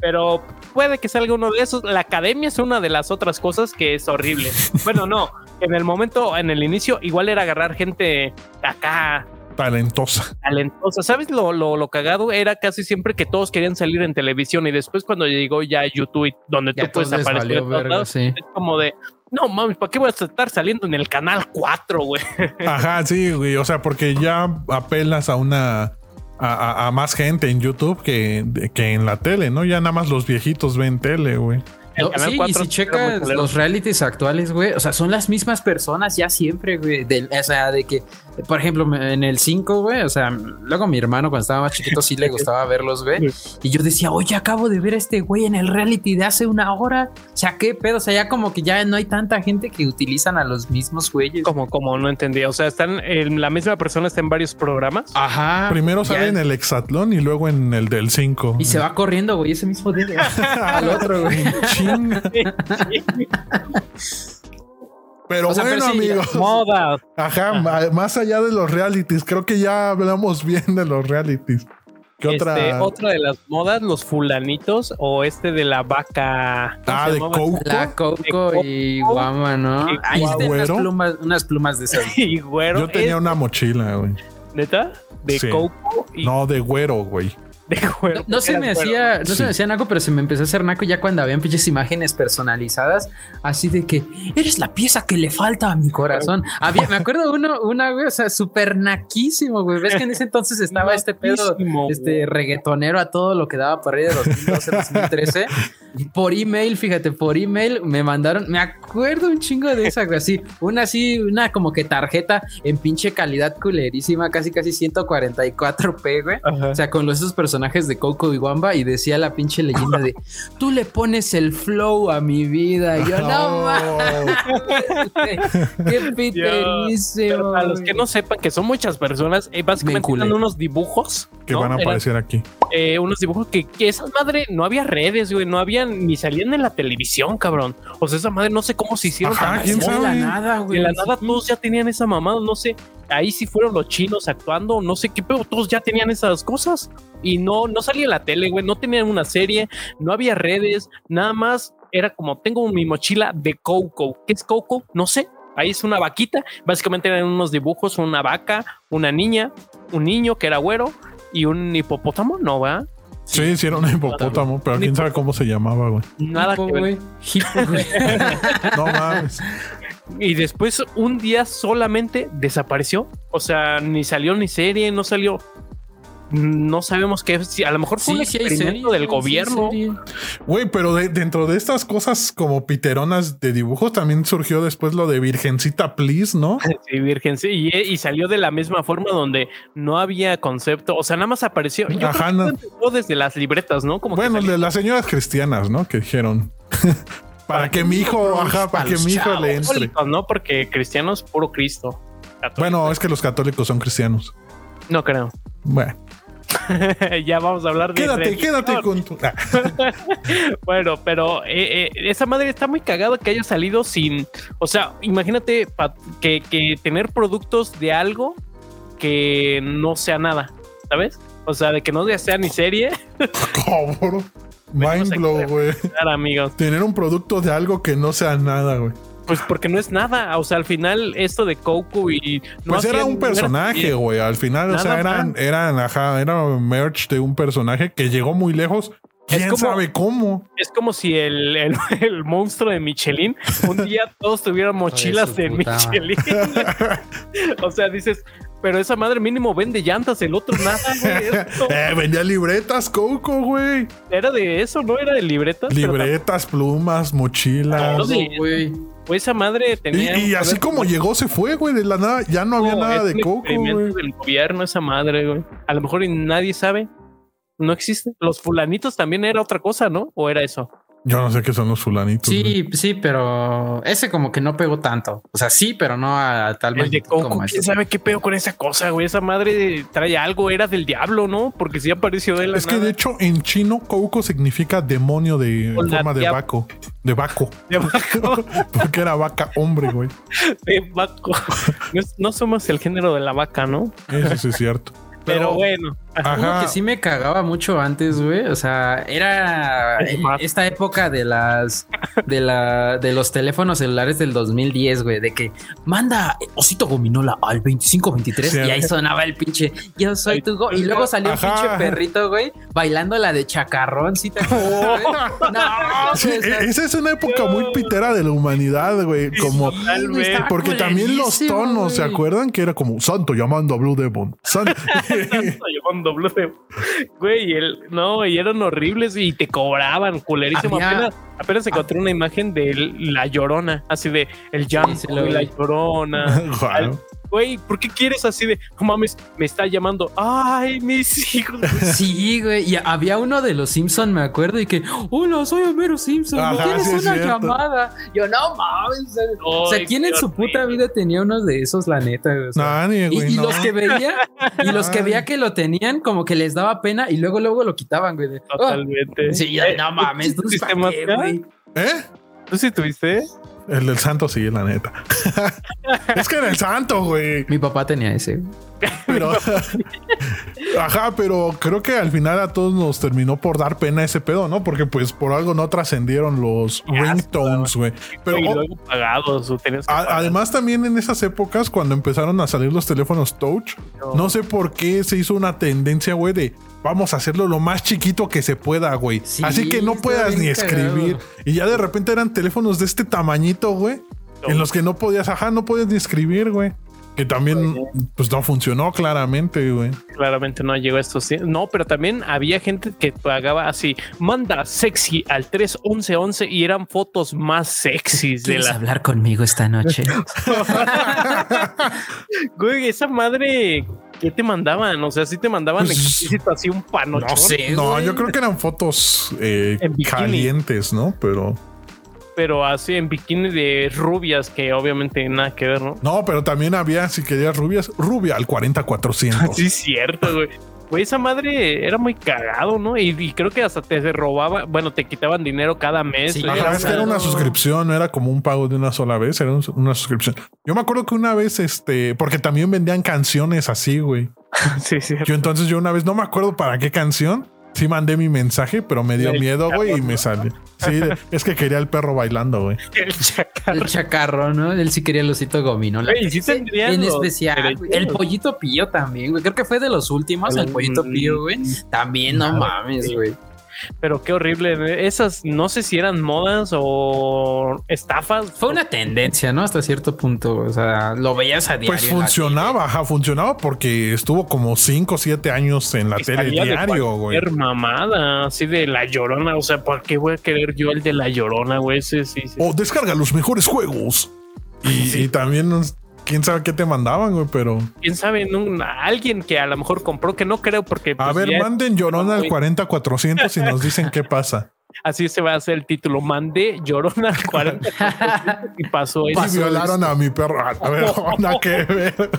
pero puede que salga uno de esos. La academia es una de las otras cosas que es horrible. bueno, no, en el momento, en el inicio, igual era agarrar gente acá Talentosa. talentosa. ¿Sabes lo, lo, lo cagado? Era casi siempre que todos querían salir en televisión y después cuando llegó ya YouTube, donde Ya tú puedes aparecer, valió en todos verga, lados, sí. es como de, no mames, ¿para qué voy a estar saliendo en el canal 4, güey? Ajá, sí, güey. O sea, porque ya apelas a una a, a- a más gente en YouTube que, que en la tele, ¿no? Ya nada más los viejitos ven tele, güey. No, sí, y 4 si checas los realities actuales, güey, o sea, son las mismas personas ya siempre, güey. o sea, de que, por ejemplo, en el 5, güey, o sea, luego mi hermano cuando estaba más chiquito sí le gustaba verlos, güey. Y yo decía, oye, acabo de ver a este güey en el reality de hace una hora. O sea, qué pedo, o sea, ya como que ya no hay tanta gente que utilizan a los mismos güeyes. Como, como no entendí. O sea, están en la misma persona está en varios programas. Ajá. Primero ya- sale en el hexatlón y luego en el del 5. Y se va corriendo, güey, ese mismo día al otro, güey. Pero O sea, bueno, pero sí, amigos. Moda. Ajá, más allá de los realities, creo que ya hablamos bien de los realities. ¿Qué Este, otra? otra de las modas, los fulanitos o este de la vaca. ¿cómo Ah, de? Coco. La Coco y Guama, ¿no? Y Ahí están unas Güero. plumas, unas plumas de esas. Y güero. Yo tenía es- una mochila, güey. ¿Neta? De Sí. Coco y No, de güero, güey. De. No, no se me hacía, no Sí. se me hacía naco, pero se me empezó a hacer naco ya cuando habían pinches imágenes personalizadas, así de que eres la pieza que le falta a mi corazón. Había, me acuerdo uno, una, güey, o sea, súper naquísimo, güey. Ves que en ese entonces estaba este pedo, este güey. reggaetonero a todo lo que daba por ahí de 2012, 2013. Por email, fíjate, por email me mandaron, me acuerdo un chingo de esa, güey, así, una así, una como que tarjeta en pinche calidad culerísima, casi casi 144p, güey. Ajá. O sea, con los, esos personajes de Coco y Wamba y decía la pinche leyenda de tú le pones el flow a mi vida. Y yo, no Oh. mames, qué piterísimo. Para los que no sepan que son muchas personas, eh, básicamente eran unos dibujos Que ¿no? van a Eran, aparecer aquí. eh, unos dibujos que, que esa madre no había redes, güey, no habían ni salían en la televisión, cabrón. O sea, esa madre no sé cómo se hicieron Ajá, tan ¿quién De famosas. la sabe? nada, güey. De la nada todos ya tenían esa mamada, no sé. Ahí sí fueron los chinos actuando, no sé qué, pero todos ya tenían esas cosas. Y no, no salía en la tele, güey, no tenían una serie, no había redes, nada más era como tengo mi mochila de Coco. ¿Qué es Coco? No sé. Ahí es una vaquita. Básicamente eran unos dibujos, una vaca, una niña, un niño que era güero y un hipopótamo, ¿no va? Sí, sí, era un hipopótamo, pero quién sabe cómo se llamaba, güey. Nada Hipo, que ver. güey. Hipo, güey. No mames. Y después un día solamente desapareció. O sea, ni salió ni serie, no salió. No sabemos qué. Si a lo mejor fue un Sí, experimento serie, del güey, sí hay gobierno. Güey, pero de- dentro de estas cosas como piteronas de dibujos también surgió después lo de Virgencita Please, ¿no? Sí, virgen, sí. Y, y salió de la misma forma donde no había concepto. O sea, nada más apareció. Yo Ajá, creo que no. desde las libretas, ¿no? Como que Bueno, salió- de las señoras cristianas, ¿no? Que dijeron. para que mi hijo, ajá, para que mi hijo le entre. católicos, ¿no? Porque cristianos, puro Cristo. Bueno, es que los católicos son cristianos. no creo. Bueno, ya vamos a hablar de. quédate, religión. quédate con tu. Ah, Bueno, pero eh, eh, esa madre está muy cagada que haya salido sin. O sea, imagínate que, que tener productos de algo que no sea nada, ¿sabes? O sea, de que no sea ni serie. cabrón. Mind blow, güey. Amigos. Tener un producto de algo que no sea nada, güey. Pues porque no es nada. O sea, al final, esto de Coco y. no Pues era un personaje, güey. Al final, o sea, eran, eran, ajá, era merch de un personaje que llegó muy lejos. Es ¿Quién como- sabe cómo? Es como si el, el, el monstruo de Michelin un día todos tuvieran mochilas de Michelin. o sea, dices, pero esa madre mínimo vende llantas, el otro nada, güey. Eh, vendía libretas, Coco, güey. Era de eso, ¿no? Era de libretas. Libretas, plumas, mochilas. No, Todo, sí. güey. Pues esa madre tenía. Y, y así como llegó, se fue, güey. De la nada, ya no había nada de Coco, güey. del gobierno, esa madre, güey. A lo mejor nadie sabe. No existe. Los fulanitos también era otra cosa, ¿no? ¿O era eso? Yo no sé qué son los fulanitos. güey. Sí, sí, pero ese como que no pegó tanto. O sea, sí, pero no a tal El de magnitud Coco, como quién este. sabe qué pedo con esa cosa, güey. Esa madre trae algo, era del diablo, ¿no? Porque sí apareció de la Es que de hecho en chino Coco significa demonio de en forma de vaco. De vaco. De Baco, Porque era vaca hombre, güey. de Baco. No, no somos el género de la vaca, ¿no? Eso sí es cierto. Pero, bueno. Uno Ajá. que sí me cagaba mucho antes, güey. O sea, era esta época de las de la de los teléfonos celulares del 2010, güey, de que manda osito gominola al 2523 Sí, y ahí sonaba el pinche yo soy tu go y luego salió Ajá. un pinche perrito, güey, bailando la de chacarrón, ¿sí te acuerdas, güey? No, Sí, güey, o sea, e- esa es una época muy pitera de la humanidad, güey. Como porque también los tonos, ¿se acuerdan? Que era como santo llamando a Blue Demon. Santo. Llevando con doble de. Güey, el, no, y eran horribles y te cobraban culerísimo. Había- Apenas, apenas encontré una imagen de la llorona, así de el llanto sí la llorona. Guau. Güey, ¿por qué quieres así de, no mames, me está llamando? Ay, mis hijos. Sí, güey. Y había uno de los Simpson, me acuerdo, y que, hola, soy Homero Simpson. ¿no Ajá, tienes sí una cierto. llamada? Yo, no mames. O sea, ¿quién en su puta vida tenía uno de esos, la neta? güey? O sea, Nadie, y, güey. y no. los que veía, y los que veía que lo tenían, como que les daba pena y luego, luego lo quitaban, güey. de, "Oh". Totalmente. Sí, ya, Eh, no mames, ¿tú ¿tú máscara? güey? ¿Eh? ¿Tú sí tuviste? El del santo sí, la neta. es que era el santo, güey. Mi papá tenía ese. Pero, ajá, pero creo que al final a todos nos terminó por dar pena ese pedo, ¿no? Porque pues por algo no trascendieron los ringtones, güey. Pero y oh, luego pagados, a- además también en esas épocas cuando empezaron a salir los teléfonos touch, No. no sé por qué se hizo una tendencia, güey, de vamos a hacerlo lo más chiquito que se pueda, güey. Sí, Así que no puedas ni escribir. cagado. Y ya de repente eran teléfonos de este tamañito, güey. En los que no podías, ajá, no podías ni escribir, güey. Que también, pues no funcionó claramente, güey. Claramente no llegó a esto. sí. No, pero también había gente que pagaba así, manda sexy al 31111 y eran fotos más sexys de ¿Quieres la. hablar conmigo esta noche? Güey, esa madre, ¿qué te mandaban? O sea, sí te mandaban Pues, explícito así un panochón. No sé, No, güey. yo creo que eran fotos eh, calientes, ¿no? Pero Pero así en bikini de rubias, que obviamente nada que ver, ¿no? no, pero también había, si querías rubias, rubia al 40400. Sí, es cierto, güey. Güey, esa madre era muy cagado, ¿no? Y, y creo que hasta te robaba, bueno, te quitaban dinero cada mes. Sí, güey. Ajá, es que era una suscripción, no era como un pago de una sola vez, era un- una suscripción. Yo me acuerdo que una vez, este, porque también vendían canciones así, güey. Sí, sí. Yo entonces yo una vez no me acuerdo para qué canción. Sí mandé mi mensaje, pero me dio El miedo, güey, y chacarro, me salió. Sí, es que quería el perro bailando, güey. El chacal. El chacarro, ¿no? Él sí quería el osito gomino. La- Güey, sí tendrían en especial, güey. el pollito pío también, güey. Creo que fue de los últimos, el pollito pío, güey. También, no mames, güey. Pero qué horrible. Esas no sé si eran modas o estafas. Fue una tendencia, ¿no? Hasta cierto punto. O sea, lo veías a diario. Pues en la funcionaba, ajá, funcionaba porque estuvo como 5 o 7 años en la tele diario, güey. mamada, así de la llorona. O sea, ¿por qué voy a querer yo el de la llorona, güey? Ese sí, sí. O descarga los mejores juegos. Y, y también, quién sabe qué te mandaban, güey, pero. quién sabe, ¿no? alguien que a lo mejor compró, que no creo, porque A pues, ver, ya- manden llorona al Güey. 40400 y nos dicen qué pasa. así se va a hacer el título. Mandé llorona al 40 y pasó eso. Y violaron a mi perro. A ver, nada que ver.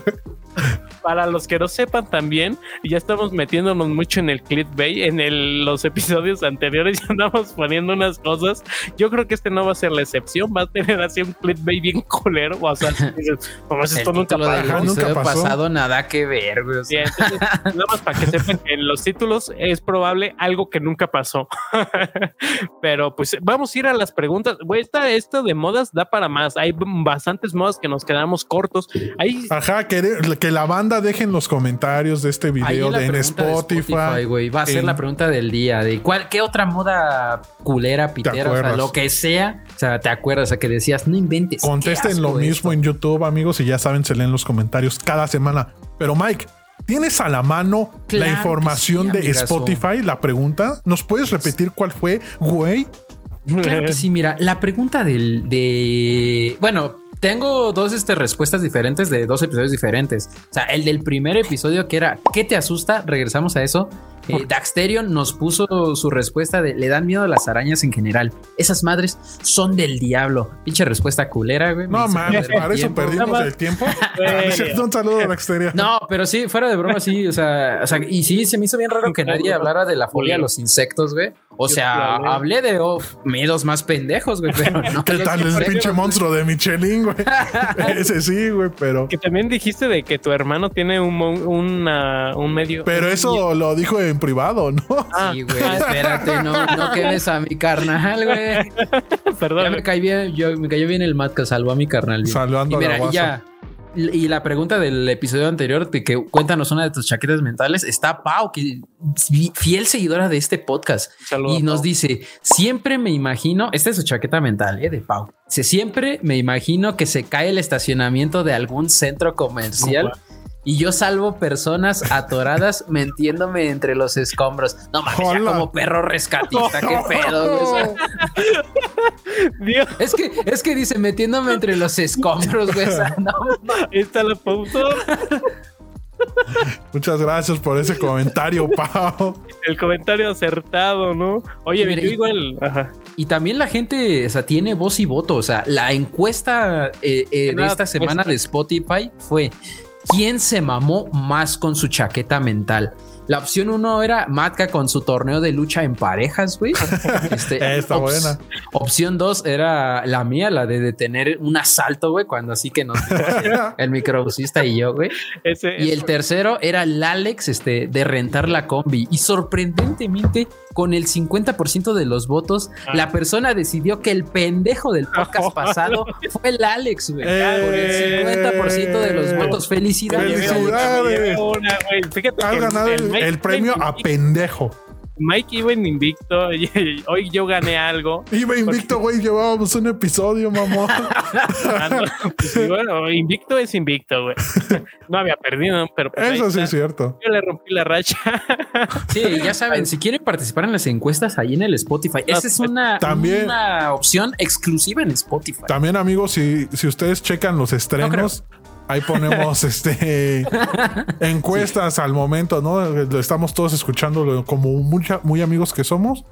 Para los que no sepan también, ya estamos metiéndonos mucho en el clickbait, en el- los episodios anteriores ya andamos poniendo unas cosas. Yo creo que este no va a ser la excepción, va a tener así un clickbait bien colero. O sea, dices, "Como si El esto nunca pasó". Nunca pasó. pasado, nada que ver, güey. O Sí, sea, entonces, nada más para que sepan que en los títulos es probable algo que nunca pasó. Pero pues vamos a ir a las preguntas. Güey, esta, esta de modas da para más. Hay bastantes modas que nos quedamos cortos. Hay Ajá, que, que la banda dejen los comentarios de este video de, en de Spotify. Va a ser la pregunta del día. De cuál, qué otra moda culera, pitera, o sea, lo que sea. O sea, te acuerdas, o sea, que decías, no inventes. Contesten lo mismo esto. en YouTube, amigos, y ya saben, se leen los comentarios cada semana. Pero Mike, ¿tienes a la mano Claro la información sí, de. Spotify? La pregunta, ¿nos puedes repetir cuál fue, güey? Claro que sí, mira, la pregunta del de bueno, tengo dos este, respuestas diferentes de dos episodios diferentes. O sea, el del primer episodio que era ¿qué te asusta? Regresamos a eso. Eh, Daxterion nos puso su respuesta de le dan miedo a las arañas en general. Esas madres son del diablo. Pinche respuesta culera, güey. No mames, para eso perdimos el tiempo. Güey. Un saludo a la exterior. No, pero sí, fuera de broma, sí. O sea, o sea, y sí, se me hizo bien raro que nadie hablara de la fobia a los insectos, güey. O sea, hablé. de oh, miedos más pendejos, güey, pero no. ¿Qué tal el pinche monstruo de Michelin, güey? Ese sí, güey, pero. Que también dijiste de que tu hermano tiene un, mon- una- un medio. Pero un- eso lo dijo en privado, ¿no? Ah, Sí, güey, espérate, no, no quemes a mi carnal, güey. Ya perdón. me caí bien, yo, me cayó bien el Matt que salvó a mi carnal. bien. Saludando y a la y guasa. ya. Y la pregunta del episodio anterior, de que cuéntanos una de tus chaquetas mentales, está Pau, que es fiel seguidora de este podcast. Saludos, y nos Pau. dice: Siempre me imagino, esta es su chaqueta mental, eh, de Pau. Dice: Siempre me imagino que se cae el estacionamiento de algún centro comercial. Y yo salvo personas atoradas metiéndome entre los escombros. No mames, ya como perro rescatista, qué pedo. güey, Dios, es que, es que dice metiéndome entre los escombros, güey. no, está la pausa. Muchas gracias por ese comentario, Pau. El comentario acertado, ¿no? Oye, Mira, yo igual. Ajá. Y también la gente, o sea, tiene voz y voto. O sea, la encuesta eh, eh, de esta semana pues, de Spotify fue ¿quién se mamó más con su chaqueta mental? La opción uno era Matka con su torneo de lucha en parejas, güey. Este, Está ops- buena. Opción dos era la mía, la de detener un asalto, güey, cuando así que nos el microbusista y yo, güey. Ese, Y el tercero era el Alex, este, de rentar la combi. Y sorprendentemente, con el 50% de los votos, Ah. la persona decidió que el pendejo del podcast pasado fue el Alex, güey. Eh. Con el 50% de los votos. Felicidades. Felicidades. Una, güey. Fíjate Has que ganado el, Mike el premio a pendejo. Mike iba en invicto. y hoy yo gané algo. Iba invicto, güey. Llevábamos un episodio, mamón. Ah, no, pues, bueno, invicto es invicto, güey. No había perdido, pero pues Eso sí es cierto. Yo le rompí la racha. Sí, ya saben, si quieren participar en las encuestas ahí en el Spotify, esa es una, También- una opción exclusiva en Spotify. También, amigos, si, si ustedes checan los estrenos, ahí ponemos este encuestas al momento, ¿no? Lo Estamos todos escuchando como mucha, muy amigos que somos.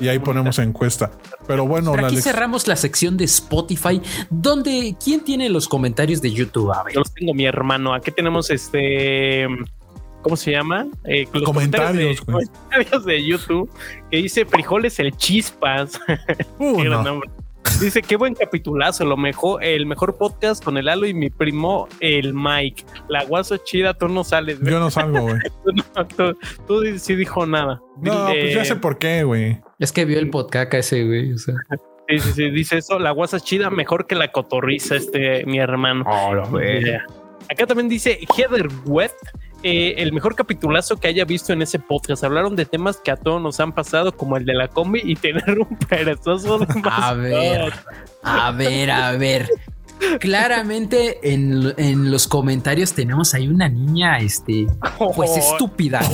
Y ahí ponemos encuesta. Pero bueno, Pero aquí cerramos la sección de Spotify, donde ¿quién tiene los comentarios de YouTube? A ver. Yo los tengo mi hermano. Aquí tenemos este. ¿Cómo se llama? Eh, los Comentarios, de, comentarios de YouTube que dice frijoles el chispas. Uh, Qué gran no. nombre. Dice qué buen capitulazo, lo mejor, el mejor podcast con el Alo y mi primo el Mike. La guaso chida, tú no sales, güey. Yo no salgo, güey. Tú, no- tú- tú sí dijo nada. No, Dile- pues ya sé por qué, güey. Es que vio el podcast ese, güey. O sea. Sí, sí, sí, dice eso, la guasa chida mejor que la cotorriza, este, mi hermano. Yeah. Acá también dice Heather Wet, eh, el mejor capitulazo que haya visto en ese podcast. Hablaron de temas que a todos nos han pasado, como el de la combi y tener un perezoso. de A ver, a ver, a ver. Claramente en, en los comentarios tenemos ahí una niña, este, pues Oh. estúpida.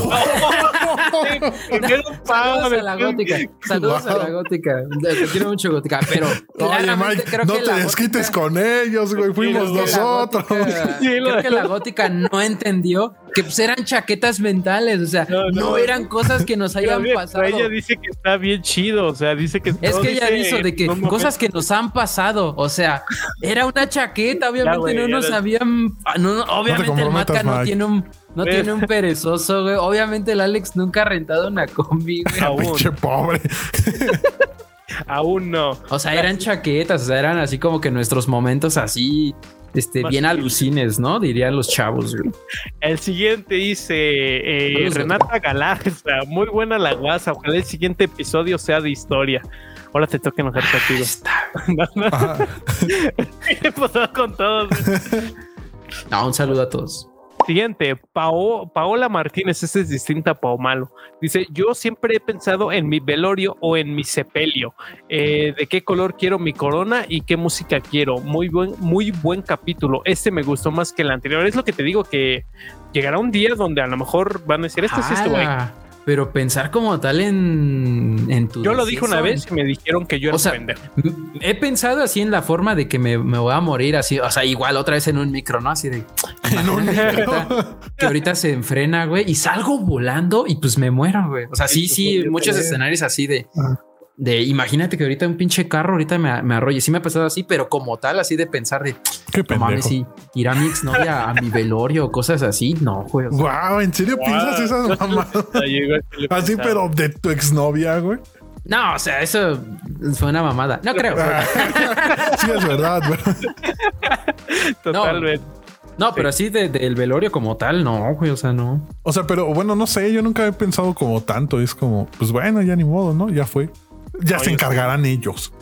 Saludos padre. a la gótica. Saludos a la gótica. Te quiero mucho gótica, pero Oye, Mike, creo no que te la desquites gótica- con ellos, güey. Fuimos creo que la nosotros. gótica- creo que la gótica no entendió que pues eran chaquetas mentales, o sea, No, no, no. eran cosas que nos hayan pasado. Ella dice que está bien chido, o sea, dice que Es que ella dice dijo de que momento- cosas que nos han pasado, o sea, era una chaqueta, obviamente güey, no nos habían, ah, no, no, obviamente el Matka no tiene un, no tiene un perezoso, güey, obviamente el Alex nunca ha rentado una combi, güey. Aún, Pinche pobre. aún no. O sea, eran chaquetas, o sea, eran así como que nuestros momentos así, este, Más bien alucines, ¿no? Dirían los chavos, güey. El siguiente dice eh, Renata Galarza, muy buena la guasa. Ojalá el siguiente episodio sea de historia. Ahora te toca enojar contigo. No, no, Ajá. ¿Qué pasó con todos? No, un saludo a todos. Siguiente, Pao- Paola Martínez, esta es distinta a Pao Malo. Dice, yo siempre he pensado en mi velorio o en mi sepelio. Eh, ¿De qué color quiero mi corona y qué música quiero? Muy buen, muy buen capítulo. Este me gustó más que el anterior. Es lo que te digo, que llegará un día donde a lo mejor van a decir, este sí estuvo ahí. Pero pensar como tal en, en tu Yo lo dije una vez y me dijeron que yo era O sea, un pendejo. M- He pensado así en la forma de que me, me voy a morir así, o sea, igual otra vez en un micro, ¿no? Así de En un que ahorita- que ahorita se enfrena, güey, y salgo volando y pues me muero, güey. O sea, sí, sí, muchos escenarios así de. De imagínate que ahorita un pinche carro ahorita me, me arrolle. Sí me ha pasado así, pero como tal, así de pensar de Qué no mames, sí, ir a mi exnovia a mi velorio o cosas así. No, güey. o sea, Guau, ¿en serio piensas esas mamadas? Así, pero de tu exnovia, güey. no, o sea, eso fue una mamada. No creo. sí, es verdad, güey. Totalmente. No, pero así de- del velorio como tal, no, güey. O sea, no. O sea, pero bueno, no sé, yo nunca he pensado como tanto. Es como, pues bueno, ya ni modo, ¿no? Ya fue. Ya No, se encargarán ellos.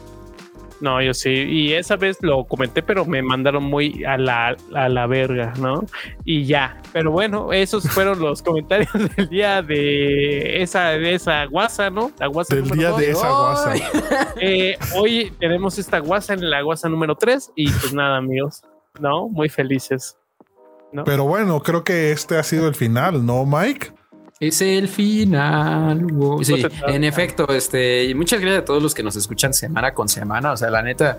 No, yo sí. Y esa vez lo comenté, pero me mandaron muy a la, a la verga, ¿no? Y ya. Pero bueno, esos fueron los comentarios del día de esa, de esa guasa, ¿no? La guasa Del día dos. de esa guasa. Eh, hoy tenemos esta guasa en la guasa número 3 y pues nada, amigos, ¿no? Muy felices. ¿no? Pero bueno, creo que este ha sido el final, ¿no, Mike? Es el final. wow. Sí, Pues, en efecto, este, y muchas gracias a todos los que nos escuchan semana con semana. O sea, la neta,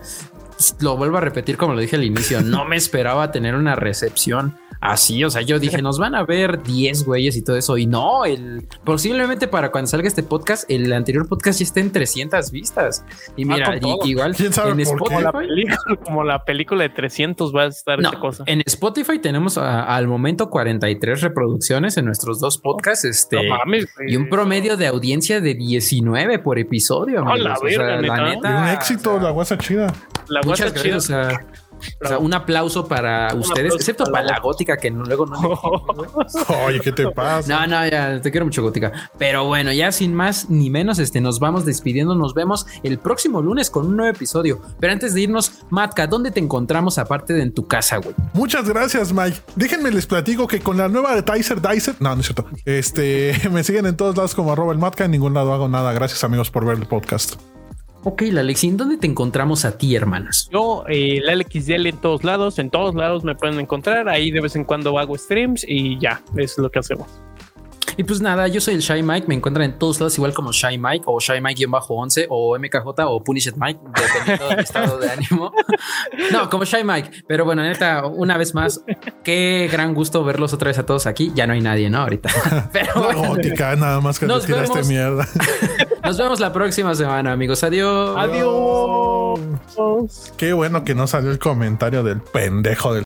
lo vuelvo a repetir como lo dije al inicio, no me esperaba tener una recepción así. O sea, yo dije, nos van a ver 10 güeyes y todo eso. Y no, el posiblemente para cuando salga este podcast, el anterior podcast ya está en 300 vistas. Y Ah, mira, y- igual ¿Quién sabe en como, la Spotify. película, como la película de 300 va a estar No, esta cosa. en Spotify tenemos a- al momento 43 reproducciones en nuestros dos podcasts. Este, No mames, güey. y un promedio de audiencia de 19 por episodio. A amigos. la O sea, verga, la ¿neta? neta, Y un éxito, o sea, la guasa chida. La Muchas guasa gracias. chida. O sea, o sea, un aplauso para ustedes, aplauso excepto para la gótica que no- luego no. Oye, ¿qué te pasa? No, no, ya te quiero mucho, gótica. Pero bueno, ya sin más ni menos, este, nos vamos despidiendo. Nos vemos el próximo lunes con un nuevo episodio. Pero antes de irnos, Matka, ¿dónde te encontramos aparte de en tu casa, güey? Muchas gracias, Mike. Déjenme les platico que con la nueva de Tizer Dicer, no, no es cierto. Este me siguen en todos lados como arroba el matka, en ningún lado hago nada. Gracias, amigos, por ver el podcast. Ok, la Alexín, ¿dónde te encontramos a ti, hermanos? Yo, eh, el LXDL en todos lados, en todos lados me pueden encontrar. Ahí de vez en cuando hago streams y ya, es lo que hacemos. Y pues nada, yo soy el Shy Mike, me encuentran en todos lados igual como Shy Mike o Shy Mike-11 o MKJ o Punished Mike, dependiendo del estado de ánimo. No, como Shy Mike. Pero bueno, neta, una vez más, qué gran gusto verlos otra vez a todos aquí. Ya no hay nadie, ¿no? Ahorita. Pero La bueno, nada más que te Nos tiraste vemos. mierda. nos vemos la próxima semana, amigos. Adiós. Adiós. Qué bueno que no salió el comentario del pendejo del